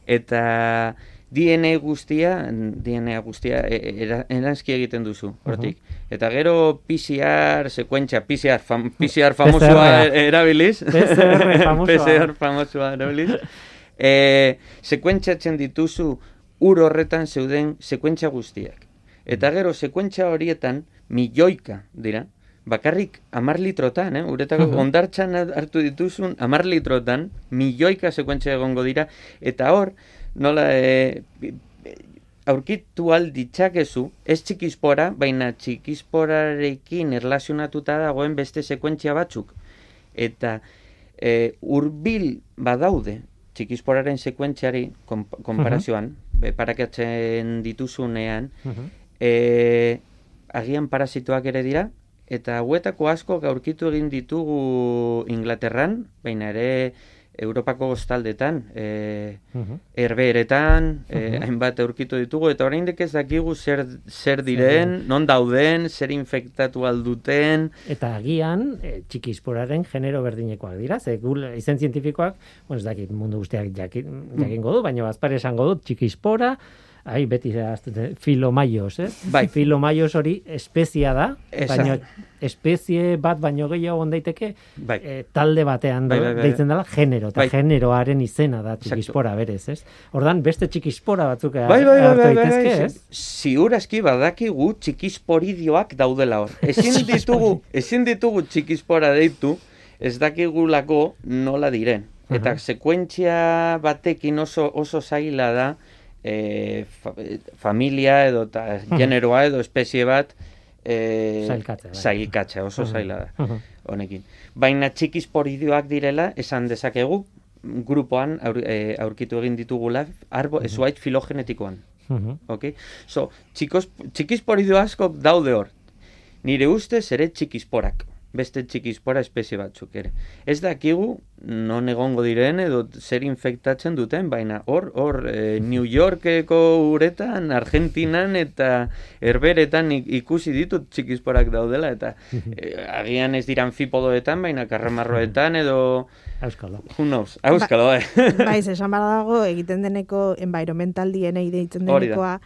Eta DNA guztia, DNA guztia e, era, eranzki egiten duzu, hortik. Eta gero PCR, sekuentzia, PCR, fam, PCR famosoa
PCR.
e- erabiliz.
PCR famosoa
erabiliz. E, sekuentziatzen dituzu ur horretan zeuden sekuentzia guztiak. Eta gero, sekuentzia horietan, milioika dira, bakarrik amar litrotan, eh? uretako
Mhm.
ondartxan hartu dituzun amar litrotan, milioika sekuentzia egongo dira, eta hor, nola, e, aurkitu alditzakezu, ez txikispora, baina txikisporarekin erlazionatuta dagoen beste sekuentzia batzuk. Eta e, urbil badaude txikisporaren sekuentziari konp- konparazioan, uh parakatzen dituzunean,
Mhm.
e, agian parasitoak ere dira, eta hauetako asko aurkitu egin ditugu Inglaterran, baina ere Europako goztaldetan, e,
Mhm.
herbeeretan, e,
Mhm.
hainbat aurkitu ditugu, eta oraindik ez dakigu zer, zer diren, non dauden, zer infektatu alduten,
Eta agian, e, txikisporaren genero berdinekoak dira, ze gul, izen zientifikoak, bueno, ez dakit mundu guztiak jakin, jakingo du, baina bazpare esango dut, txikispora, ai, beti zehaztute, filomaios, eh?
Bai.
Filomaios hori espezia da,
Esa.
baina espezie bat baino gehiago on daiteke,
bai,
e, talde batean
Bai, bai, bai.
deitzen dela genero, eta
Bai.
generoaren izena da txikispora berez, ez? Ordan beste txikispora batzuk
bai, bai, bai, bai, bai,
daitezke,
bai,
ez?
ziur aski badakigu txikisporidioak daudela hor. Ezin ditugu, ezin ditugu txikispora deitu, ez dakigulako nola diren. Eta sekuentzia batekin oso, oso zaila da, e, fa, familia edo ta, generoa edo espezie bat e,
Sailkatzea, bai.
sailkatzea, oso zaila da honekin. Baina txikisporidioak direla, esan dezakegu, grupoan aur, e, aurkitu egin ditugula, arbo,
Mhm.
zuait filogenetikoan.
Mhm.
Ok? So, txikos, txikisporidio asko daude hor. Nire ustez ere txikisporak. Beste txikispora espezie batzuk ere. Ez dakigu non egongo diren edo zer infektatzen duten, baina hor, hor, e, New Yorkeko uretan, Argentinan eta herberetan ik- ikusi ditut txikisporak daudela, eta e, agian ez dira anfipodoetan, baina karramarroetan edo,
Euskalo.
who knows, auskalo, eh?
Baiz, esan behar dago, egiten deneko environmental DNA deitzen denekoa,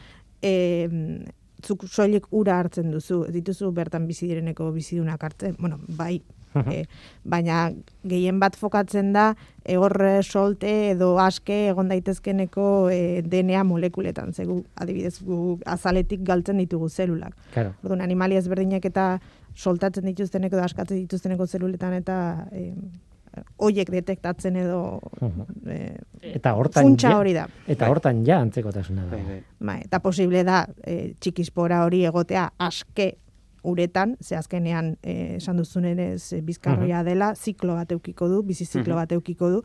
zuk soilik ura hartzen duzu, ez dituzu bertan bizi direneko bizidunak hartzen, bueno, bai, e, baina gehien bat fokatzen da egor solte edo aske egon daitezkeneko e, DNA molekuletan, zegu adibidez gu azaletik galtzen ditugu zelulak.
Claro.
Orduan, animalia ezberdinek eta soltatzen dituzteneko edo askatzen dituzteneko zeluletan eta e, hoiek detektatzen edo e,
Eta hortan
funtsa hori da.
Eta
Bai.
hortan ja antzekotasuna da.
Bai, bai.
Bai, eta posible da e, txikispora hori egotea aske uretan, ze azkenean e, esan duzunenez e, bizkarroia dela, ziklo bat eukiko du, bizi ziklo bat eukiko du,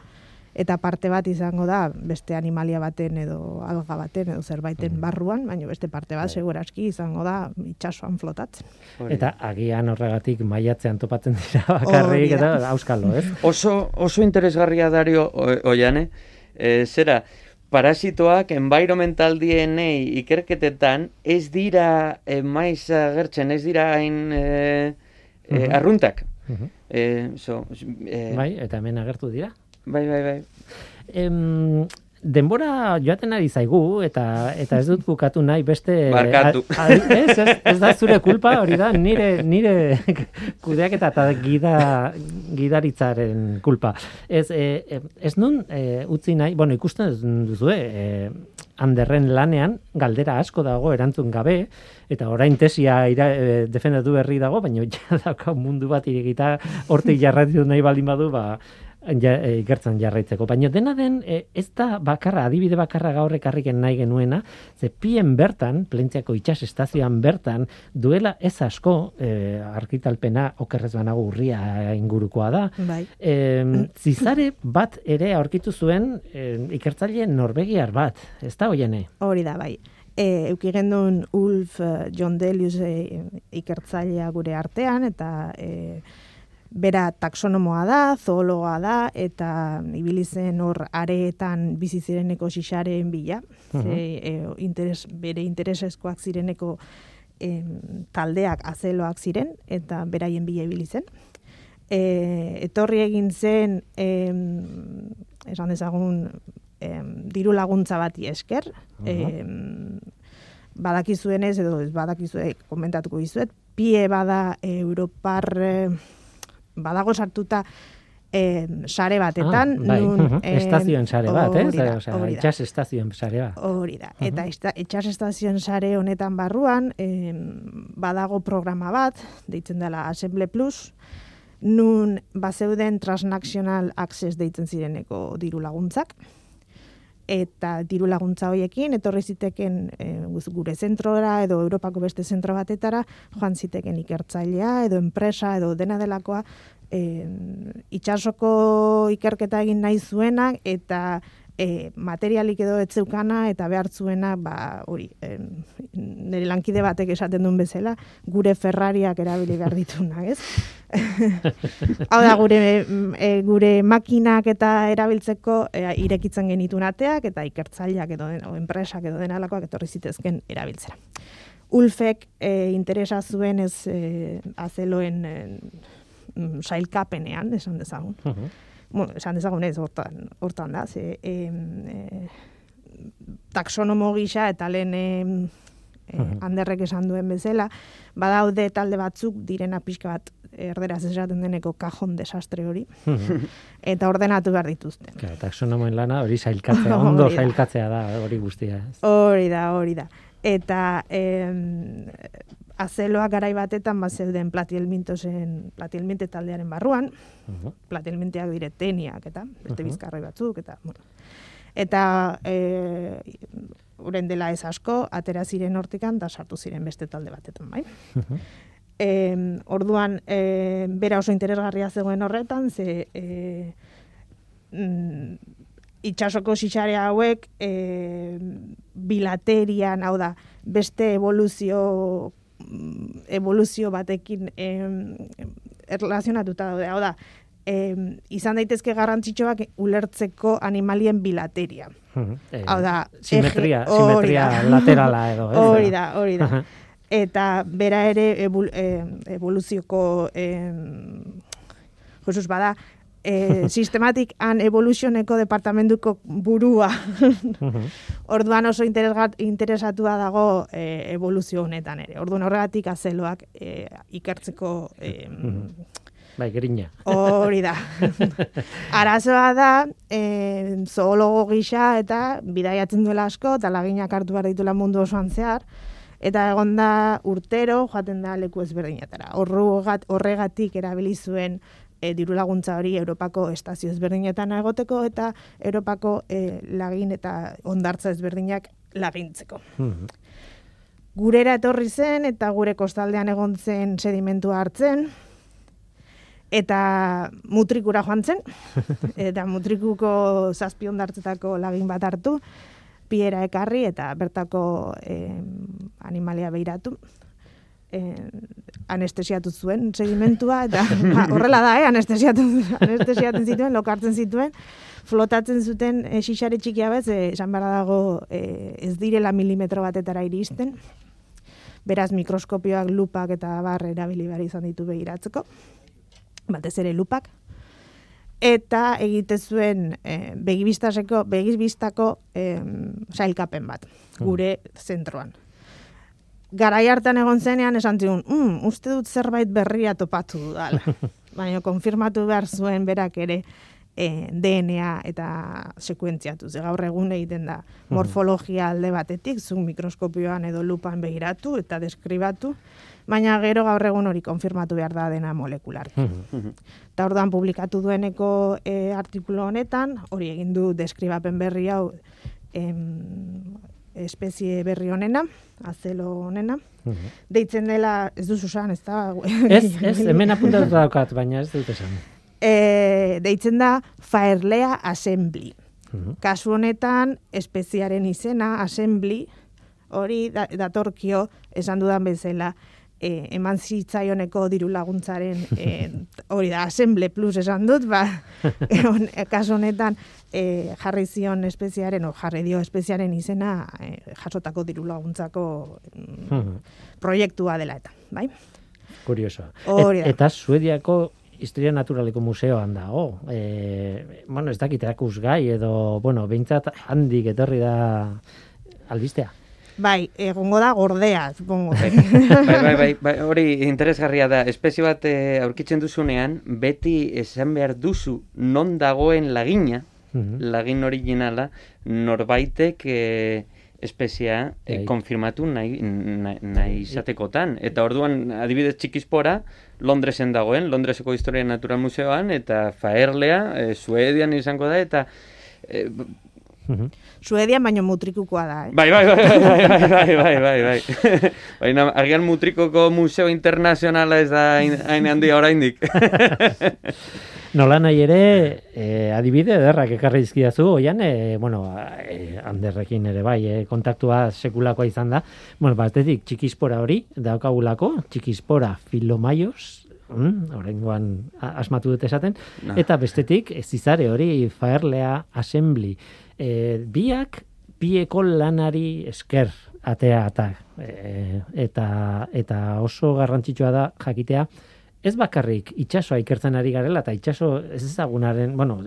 eta parte bat izango da beste animalia baten edo alga baten edo zerbaiten barruan, baina beste parte bat seguraski izango da itsasoan flotatzen.
Eta agian horregatik maiatzean topatzen dira bakarrik eta auskalo, ez?
Oso, oso interesgarria dario oiane, e, zera, parasitoak environmental DNA ikerketetan ez dira e, maiz agertzen, ez dira hain e, e,
Mhm.
arruntak.
Mhm.
E, so, e,
Bai, eta hemen agertu dira.
Bai, bai, bai.
Em, denbora joaten ari zaigu eta eta ez dut bukatu nahi beste
Barkatu.
a- a- ez, ez, ez da zure kulpa hori da nire nire kudeaketa eta gida gidaritzaren kulpa ez e, e, ez nun e, utzi nahi bueno ikusten duzu e, Anderren lanean galdera asko dago erantzun gabe eta orain tesia ira, e, defendatu berri dago baina ja dauka mundu bat irekita hortik jarraitu nahi baldin badu ba ja, e, ikertzen jarraitzeko. Baina dena den, e, ez da bakarra, adibide bakarra gaur ekarriken nahi genuena, ze pien bertan, plentziako itxas estazioan bertan, duela ez asko, e, arkitalpena okerrez banago urria ingurukoa da,
Bai.
e, zizare bat ere aurkitu zuen e, ikertzaile norbegiar bat, ez da hoiene?
Hori da, bai. E, euki gendun Ulf eh, John Delius e, ikertzailea gure artean, eta e, bera taxonomoa da, zoologa da, eta ibili zen hor areetan bizi zireneko xixaren bila, ze, e, interes, bere interesezkoak zireneko em, taldeak azeloak ziren, eta beraien bila ibili zen. E, etorri egin zen, em, esan dezagun, em, diru laguntza bati esker, em, badakizuenez, edo ez badakizue, komentatuko dizuet, pie bada Europar, badago sartuta em, sare batetan,
Ah, bai,
nun... em,
estazioen sare bat,
hori da,
Osea,
da.
itxas estazioen sare bat.
Hori da. Eta esta, etxas estazioen sare honetan barruan, em, badago programa bat, deitzen dela Assemble Plus, nun bazeuden transnational access deitzen zireneko diru laguntzak, eta diru laguntza hoiekin etorri ziteken e, guz- gure zentrora edo Europako beste zentro batetara joan ziteken ikertzailea edo enpresa edo dena delakoa e, itxasoko ikerketa egin nahi zuenak eta e, materialik edo etzeukana eta behar zuena ba, hori, em, nire lankide batek esaten duen bezala, gure Ferrariak erabili behar dituna, ez? Hau da, gure, e, gure makinak eta erabiltzeko e, irekitzen genitun ateak eta ikertzaileak edo enpresak edo denalakoak etorri zitezken erabiltzera. Ulfek e, interesa zuen ez e, azeloen e, sailkapenean, esan dezagun
Mhm.
Bueno, esan dezagun ez hortan, hortan da, ze em, e, taxonomo gisa eta lehen e, handerrek esan duen bezala, badaude talde batzuk direna pixka bat erderaz esaten deneko kajon desastre hori, eta ordenatu behar dituzte.
Claro, taxonomoen lana hori sailkatzea,
Hori
ondo
da.
sailkatzea da, hori guztia. Ez?
Hori da, hori da. Eta em, azeloak garai batetan bazeuden platielmintosen, platielminte taldearen barruan,
Mhm.
platelmenteak dire teniak eta beste bizkarroi batzuk eta bueno. Eta e, uren dela ez asko atera ziren hortikan da sartu ziren beste talde batetan, bai.
Mhm.
E, orduan e, bera oso interesgarria zegoen horretan ze e, mm, itxasoko sisare hauek e, bilaterian, hau da, beste evoluzio evoluzio batekin em, erlazionatuta daude, hau da, em, izan daitezke garrantzitsuak ulertzeko animalien bilateria.
Mhm. Eh,
Hau da,
simetria,
eje-
simetria
da.
laterala edo, ez?
Hori da, hori da. Eta bera ere evol, eh, evoluzioko eh, Jesus bada eh, Systematic and Evolutioneko departamentuko burua.
Mhm.
Orduan oso interesgat, interesatua dago eh, evoluzio honetan ere. Orduan horregatik azeloak eh, ikertzeko eh,
Bai, grina.
Hori da. Arazoa da, e, zoologo gisa eta bidaiatzen duela asko, eta laginak hartu behar ditula mundu osoan zehar, eta egon da urtero joaten da leku ezberdinetara. Horregat, horregatik erabili zuen e, diru laguntza hori Europako estazio ezberdinetan egoteko eta Europako e, lagin eta ondartza ezberdinak lagintzeko.
Mhm.
Gurera etorri zen eta gure kostaldean egon zen sedimentua hartzen, eta mutrikura joan zen, eta mutrikuko zazpi ondartzetako lagin bat hartu, piera ekarri eta bertako eh, animalia behiratu. Eh, anestesiatu zuen sedimentua, eta ba, horrela da, eh, anestesiatu, anestesiatzen zituen, lokartzen zituen, flotatzen zuten e, xixare txikia bez, e, esan behar dago e, ez direla milimetro batetara iristen, beraz mikroskopioak, lupak eta bar erabili behar izan ditu begiratzeko, batez ere lupak, eta egite zuen e, begibistaseko, begibistako e, sailkapen bat, gure zentroan. Garai hartan egon zenean esan zigun, mm, uste dut zerbait berria topatu dudala. Baina konfirmatu behar zuen berak ere e, DNA eta sekuentziatu. Ze gaur egun egiten da morfologia alde batetik, zu mikroskopioan edo lupan begiratu eta deskribatu, baina gero gaur egun hori konfirmatu behar da dena molekularki.
Mhm.
Eta orduan publikatu dueneko e, artikulu honetan, hori egin du deskribapen berri hau em, espezie berri honena, azelo honena.
Mhm.
Deitzen dela, ez duzu esan, ez da?
Ez, ez, hemen apuntatuta daukat, baina ez dut esan.
e, deitzen da Fairlea Assembly.
Mhm.
Kasu honetan, espeziaren izena, Assembly, hori da, datorkio, esan dudan bezala, e, eman zitzaioneko diru laguntzaren e, hori da, Assemble Plus esan dut, ba, on, kasu honetan e, jarri zion espeziaren, o jarri dio espeziaren izena e, jasotako diru laguntzako mm,
Mhm.
proiektua dela eta, bai?
Kurioso.
Hori da.
eta Suediako Historia Naturaleko Museoan dago. E, bueno, ez dakit erakusgai edo, bueno, behintzat handik etorri da albistea.
Bai, egongo da gordea, supongo.
Bai, bai, bai, bai, bai, hori interesgarria da. Espezie bat eh, aurkitzen duzunean, beti esan behar duzu non dagoen lagina,
Mhm.
lagin originala, norbaitek eh, espezia
Bai.
konfirmatu nahi, nahi, nahi izatekotan. Eta orduan, adibidez txikispora, Londresen dagoen, Londreseko Historia Natural Museoan, eta Faerlea, eh, Suedian izango da, eta... Eh,
Mhm.
Suedian baino mutrikukoa da, eh?
Bai, bai, bai, bai, bai, bai, bai, bai, bai. Baina, agian mutrikoko museo internazionala ez da hain handia oraindik.
Nola nahi ere, eh, adibide ederrak ekarri dizkidazu, oian, eh, bueno, eh, handerrekin ere bai, eh, kontaktua sekulakoa izan da. Bueno, batetik txikispora hori, daukagulako, txikispora filomaios, mm, oraingoan a- asmatu dut esaten,
No.
eta bestetik, ez izare hori, Faerlea Assembly. Eh, biak, bieko lanari esker atea eta, eh, eta, eta oso garrantzitsua da jakitea, ez bakarrik itsasoa ikertzen ari garela eta itsaso ez ezagunaren, bueno,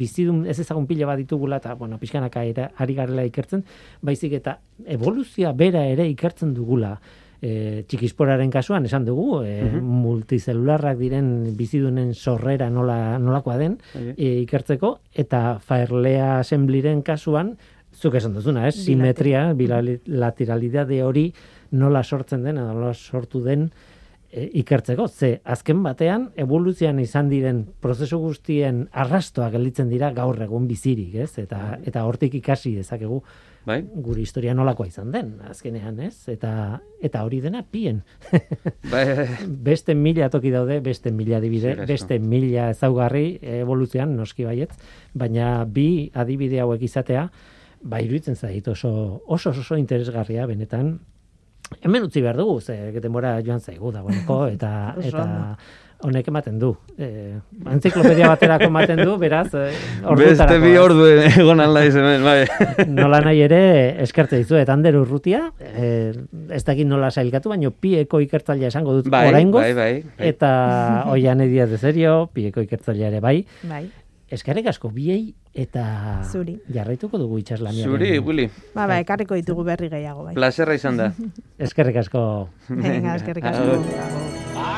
bizidun ez ezagun pila bat ditugula eta bueno, pixkanaka ari garela ikertzen, baizik eta evoluzioa bera ere ikertzen dugula. E, txikisporaren kasuan esan dugu, e,
Mhm.
multizelularrak diren bizidunen sorrera nola, nolakoa den
Bai.
e, ikertzeko eta Fairlea Assemblyren kasuan zuk esan duzuna, ez? Simetria, bilateralidade hori nola sortzen den, nola sortu den e, ikertzeko. Ze, azken batean, evoluzioan izan diren prozesu guztien arrastoak gelditzen dira gaur egun bizirik, ez? Eta, eta hortik ikasi dezakegu
Bai?
gure historia nolakoa izan den, azkenean, ez? Eta, eta hori dena pien.
Bai, bai,
beste mila toki daude, beste mila adibide, beste mila ezaugarri evoluzioan noski baietz, baina bi adibide hauek izatea, ba iruditzen zait oso oso oso interesgarria benetan. Hemen utzi behar dugu, ze denbora joan zaigu dagoeneko eta eta
ondo.
Honek ematen du. Eh, entziklopedia baterako ematen du, beraz, eh,
Beste bi ordu egon alda hemen, bai.
Nola nahi ere eskertze dizuet Ander Urrutia, eh, ez dakit nola sailkatu, baino pieko ikertzailea esango dut
Bai,
oraingoz.
bai, bai, bai.
Eta oian edia de serio, pieko ikertzailea ere bai.
Bai.
Eskerrik asko biei eta
Zuri.
jarraituko dugu itxaslaniaren.
Zuri, Willy,
Ba, ba, ekarriko ditugu berri gehiago, bai.
plazerra izan da.
Eskerrik asko.
Venga, eskerrik asko.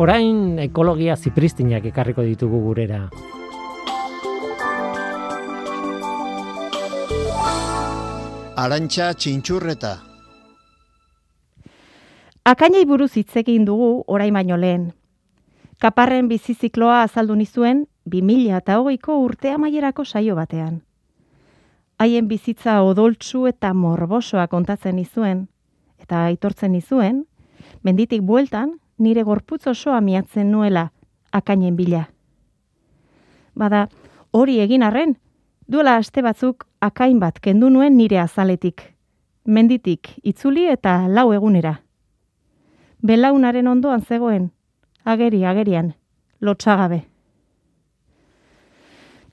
Orain ekologia zipristinak ekarriko ditugu gurera.
Arantxa txintxurreta.
Akainei buruz hitz egin dugu orain baino lehen. Kaparren bizizikloa azaldu nizuen 2000 eta hogeiko urte amaierako saio batean. Haien bizitza odoltsu eta morbosoa kontatzen nizuen, eta aitortzen nizuen, menditik bueltan nire gorputz osoa miatzen nuela akainen bila. Bada, hori egin arren, duela aste batzuk akain bat kendu nuen nire azaletik. Menditik itzuli eta lau egunera. Belaunaren ondoan zegoen, ageri agerian, lotsagabe.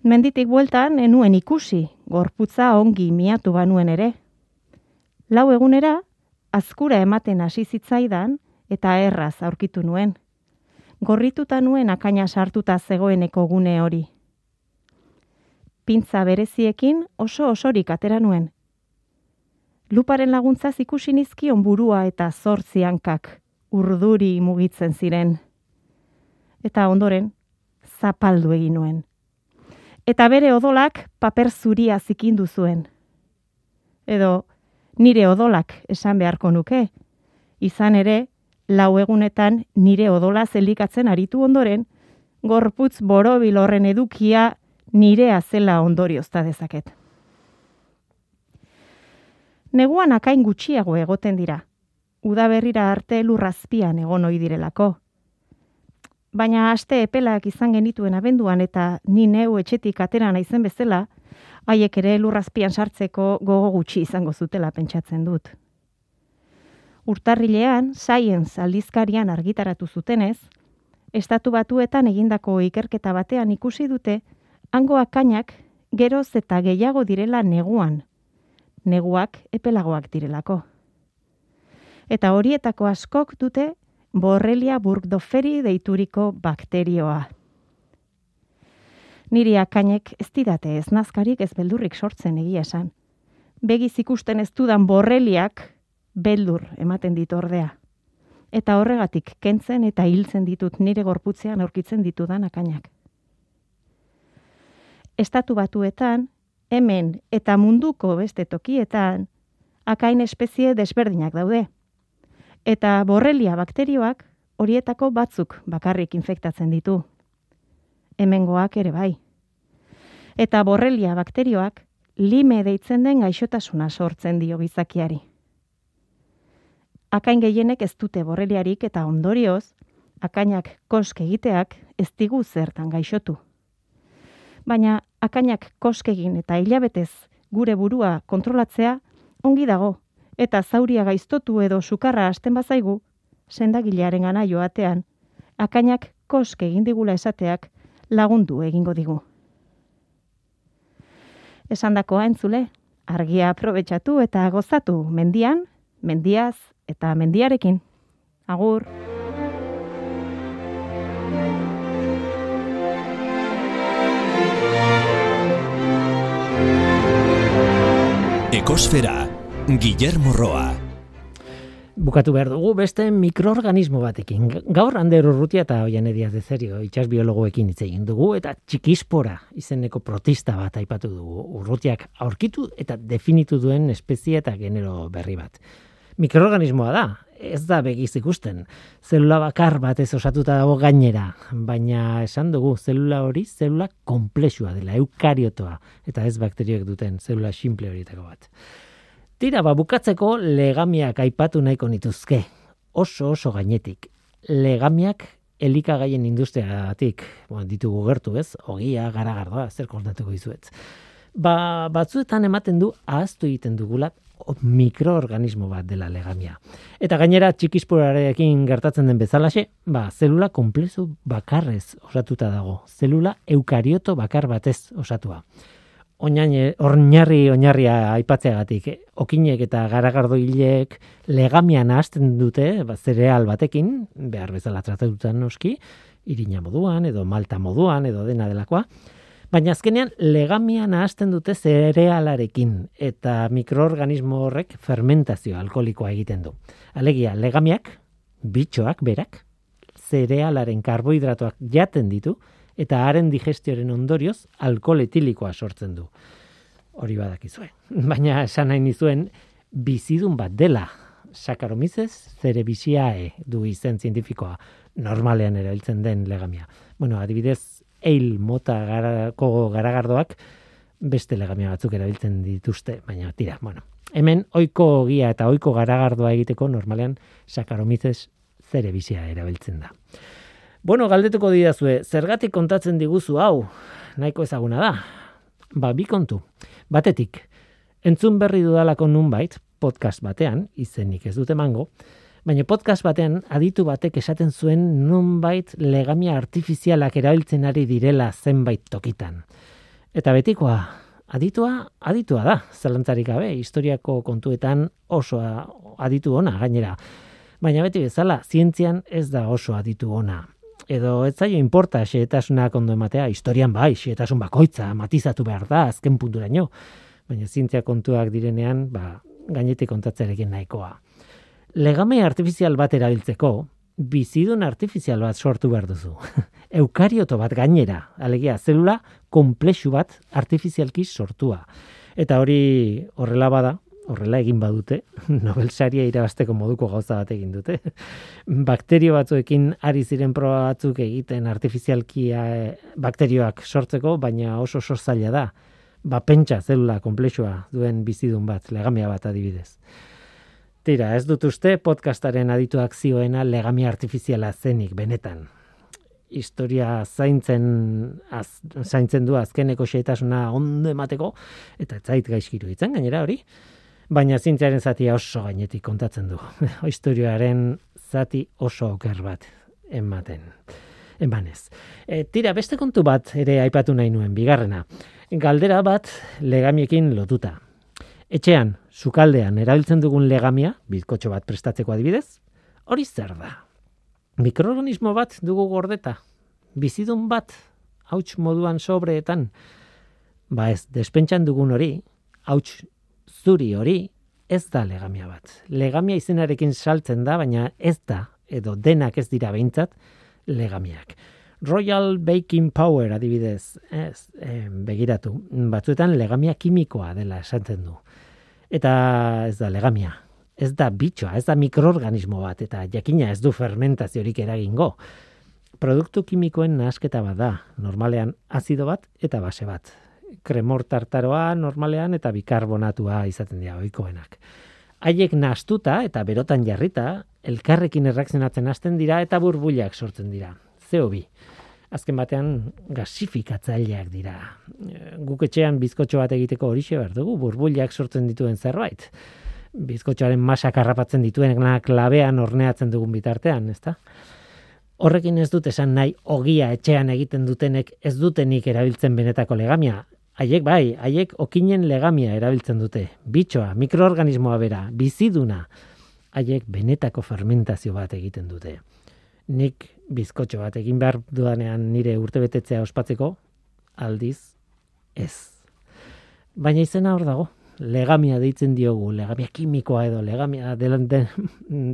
Menditik bueltan enuen ikusi, gorputza ongi miatu banuen ere. Lau egunera, azkura ematen hasi zitzaidan eta erraz aurkitu nuen. Gorrituta nuen akaina sartuta zegoeneko gune hori. Pintza bereziekin oso osorik atera nuen. Luparen laguntzaz ikusi nizkion burua eta zortzi hankak, urduri mugitzen ziren. Eta ondoren, zapaldu egin nuen. Eta bere odolak paper zuria zikindu zuen. Edo, nire odolak esan beharko nuke. Izan ere, lau egunetan nire odola zelikatzen aritu ondoren, gorputz borobil horren edukia nirea zela ondoriozta dezaket. Neguan akain gutxiago egoten dira. Udaberrira arte lurrazpian egon ohi direlako. Baina aste epelak izan genituen abenduan eta ni neu etxetik atera naizen bezala, haiek ere lurrazpian sartzeko gogo gutxi izango zutela pentsatzen dut. Urtarrilean, Science aldizkarian argitaratu zutenez, estatu batuetan egindako ikerketa batean ikusi dute, hango akainak geroz eta gehiago direla neguan, neguak epelagoak direlako. Eta horietako askok dute Borrelia burgdoferi deituriko bakterioa. Niri akainek ez didate ez nazkarik ez beldurrik sortzen egia esan. Begiz ikusten ez dudan borreliak beldur ematen dit ordea. Eta horregatik kentzen eta hiltzen ditut nire gorputzean aurkitzen ditudan akainak. Estatu batuetan, hemen eta munduko beste tokietan, akain espezie desberdinak daude. Eta borrelia bakterioak horietako batzuk bakarrik infektatzen ditu. Hemengoak ere bai. Eta borrelia bakterioak lime deitzen den gaixotasuna sortzen dio gizakiari. Akain gehienek ez dute borreliarik eta ondorioz, akainak kosk egiteak ez digu zertan gaixotu. Baina akainak kosk egin eta hilabetez gure burua kontrolatzea ongi dago eta zauria gaiztotu edo sukarra hasten bazaigu, sendagilearen gana joatean, akainak koske egin digula esateak lagundu egingo digu. Esandakoa entzule, argia aprobetxatu eta gozatu mendian, mendiaz eta mendiarekin. Agur!
Ekosfera, Guillermo Roa.
Bukatu behar dugu beste mikroorganismo batekin. Gaur Ander Urrutia eta Oian Ediaz de Zerio itxas biologoekin hitz egin dugu eta txikispora izeneko protista bat aipatu dugu. Urrutiak aurkitu eta definitu duen espezie eta genero berri bat. Mikroorganismoa da, ez da begiz ikusten. Zelula bakar bat ez osatuta dago gainera, baina esan dugu zelula hori zelula komplexua dela, eukariotoa, eta ez bakterioek duten zelula simple horietako bat. Tira, ba, bukatzeko legamiak aipatu nahiko nituzke. Oso oso gainetik. Legamiak elikagaien industriagatik, bueno, ditugu gertu ez, ogia, garagardoa, zer kontatuko dizuet. Ba, batzuetan ematen du ahaztu egiten dugula mikroorganismo bat dela legamia. Eta gainera txikisporarekin gertatzen den bezalaxe, ba, zelula konplezu bakarrez osatuta dago. Zelula eukarioto bakar batez osatua. oinaine, ornarri oinarria aipatzeagatik, okinek eta garagardoileek legamia nahazten dute, ba, zereal batekin, behar bezala tratatutan noski, irina moduan, edo malta moduan, edo dena delakoa, Baina azkenean legamia nahazten dute zerealarekin eta mikroorganismo horrek fermentazio alkoholikoa egiten du. Alegia, legamiak, bitxoak berak, zerealaren karbohidratoak jaten ditu eta haren digestioaren ondorioz alkohol etilikoa sortzen du. Hori badakizue. Baina esan nahi nizuen bizidun bat dela. Saccharomyces cerevisiae du izen zientifikoa normalean erabiltzen den legamia. Bueno, adibidez, eil mota garako garagardoak beste legamia batzuk erabiltzen dituzte, baina tira, bueno. Hemen ohiko gia eta ohiko garagardoa egiteko normalean Saccharomyces cerevisia erabiltzen da. Bueno, galdetuko didazue, zergatik kontatzen diguzu hau? Nahiko ezaguna da. Ba, bi kontu. Batetik, entzun berri dudalako nunbait, podcast batean, izenik ez dute mango, baina podcast batean aditu batek esaten zuen nunbait legamia artifizialak erabiltzen ari direla zenbait tokitan. Eta betikoa, aditua, aditua da, zelantzarik gabe, historiako kontuetan oso aditu ona gainera. Baina beti bezala, zientzian ez da oso aditu ona edo ez zaio inporta xeetasunak ondo ematea, historian bai, xeetasun bakoitza, matizatu behar da, azken punturaino, baina zientzia kontuak direnean, ba, gainetik kontatzerekin nahikoa. Legame artifizial bat erabiltzeko, bizidun artifizial bat sortu behar duzu. Eukarioto bat gainera, alegia, zelula komplexu bat artifizialki sortua. Eta hori horrela bada, horrela egin badute, Nobel saria irabasteko moduko gauza bat egin dute. Bakterio batzuekin ari ziren proba batzuk egiten artifizialki bakterioak sortzeko, baina oso oso zaila da. Ba pentsa zelula komplexua duen bizidun bat, legamia bat adibidez. Tira, ez dut uste podcastaren adituak zioena legamia artifiziala zenik benetan. Historia zaintzen, az, zaintzen du azkeneko xeitasuna ondo emateko, eta zait gaizkiru itzen gainera hori baina zintziaren zati oso gainetik kontatzen du. Historioaren zati oso oker bat ematen. Emanez. E, tira, beste kontu bat ere aipatu nahi nuen, bigarrena. Galdera bat legamiekin lotuta. Etxean, sukaldean, erabiltzen dugun legamia, bizkotxo bat prestatzeko adibidez, hori zer da? Mikroorganismo bat dugu gordeta? Bizidun bat, hauts moduan sobreetan? Ba ez, despentsan dugun hori, hauts zuri hori ez da legamia bat. Legamia izenarekin saltzen da, baina ez da, edo denak ez dira behintzat, legamiak. Royal Baking Power adibidez, ez, eh, begiratu, batzuetan legamia kimikoa dela esaten du. Eta ez da legamia, ez da bitxoa, ez da mikroorganismo bat, eta jakina ez du fermentaziorik eragingo. Produktu kimikoen nahasketa bat da, normalean azido bat eta base bat kremor tartaroa normalean eta bikarbonatua izaten dira ohikoenak. Haiek nastuta eta berotan jarrita, elkarrekin erreakzionatzen hasten dira eta burbuilak sortzen dira. Zeo bi. Azken batean gasifikatzaileak dira. Guk etxean bizkotxo bat egiteko horixe behar dugu, burbuilak sortzen dituen zerbait. Bizkotxoaren masak harrapatzen dituen klabean orneatzen dugun bitartean, ezta? Horrekin ez dut esan nahi ogia etxean egiten dutenek ez dutenik erabiltzen benetako legamia. Haiek bai, haiek okinen legamia erabiltzen dute. Bitxoa, mikroorganismoa bera, biziduna. Haiek benetako fermentazio bat egiten dute. Nik bizkotxo bat egin behar dudanean nire urtebetetzea ospatzeko, aldiz, ez. Baina izena hor dago, legamia deitzen diogu, legamia kimikoa edo, legamia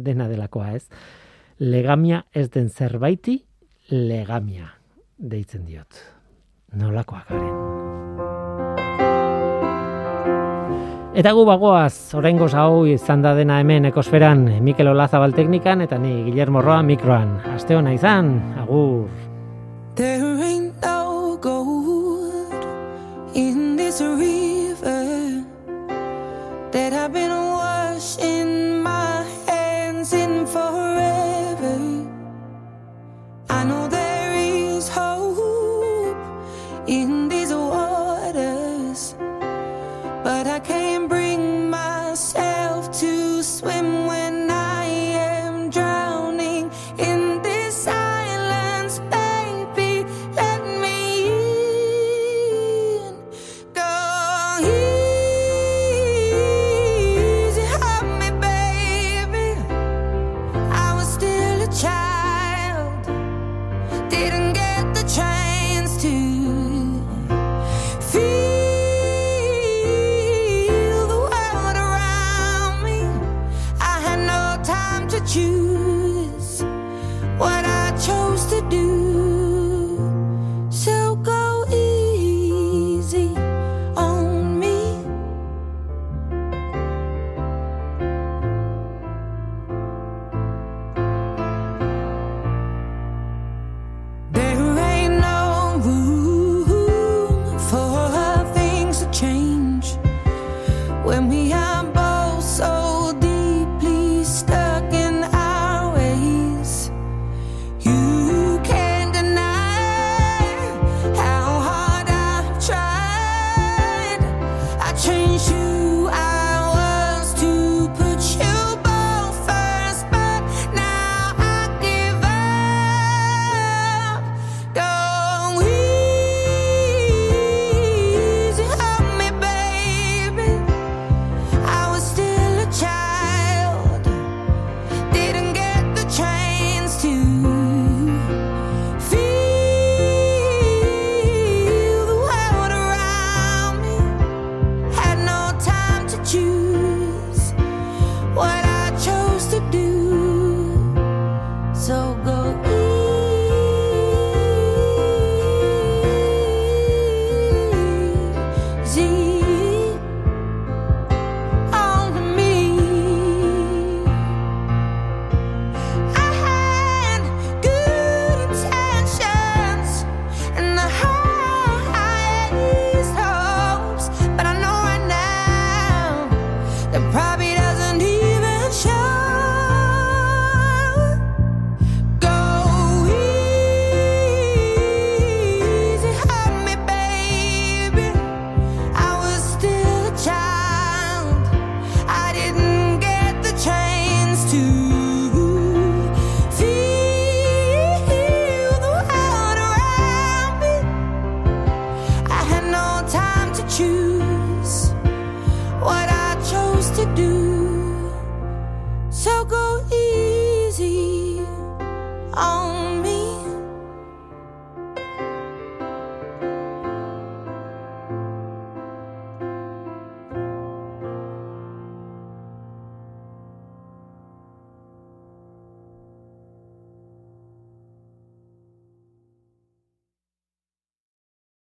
dena delakoa ez. Legamia ez den zerbaiti, legamia deitzen diot. Nolakoak garen. Eta gu bagoaz, oraingo hau izan da dena hemen ekosferan, Mikel Olazabal teknikan eta ni Guillermo Roa mikroan. Aste hona izan, agur. There ain't no gold in this river that I've been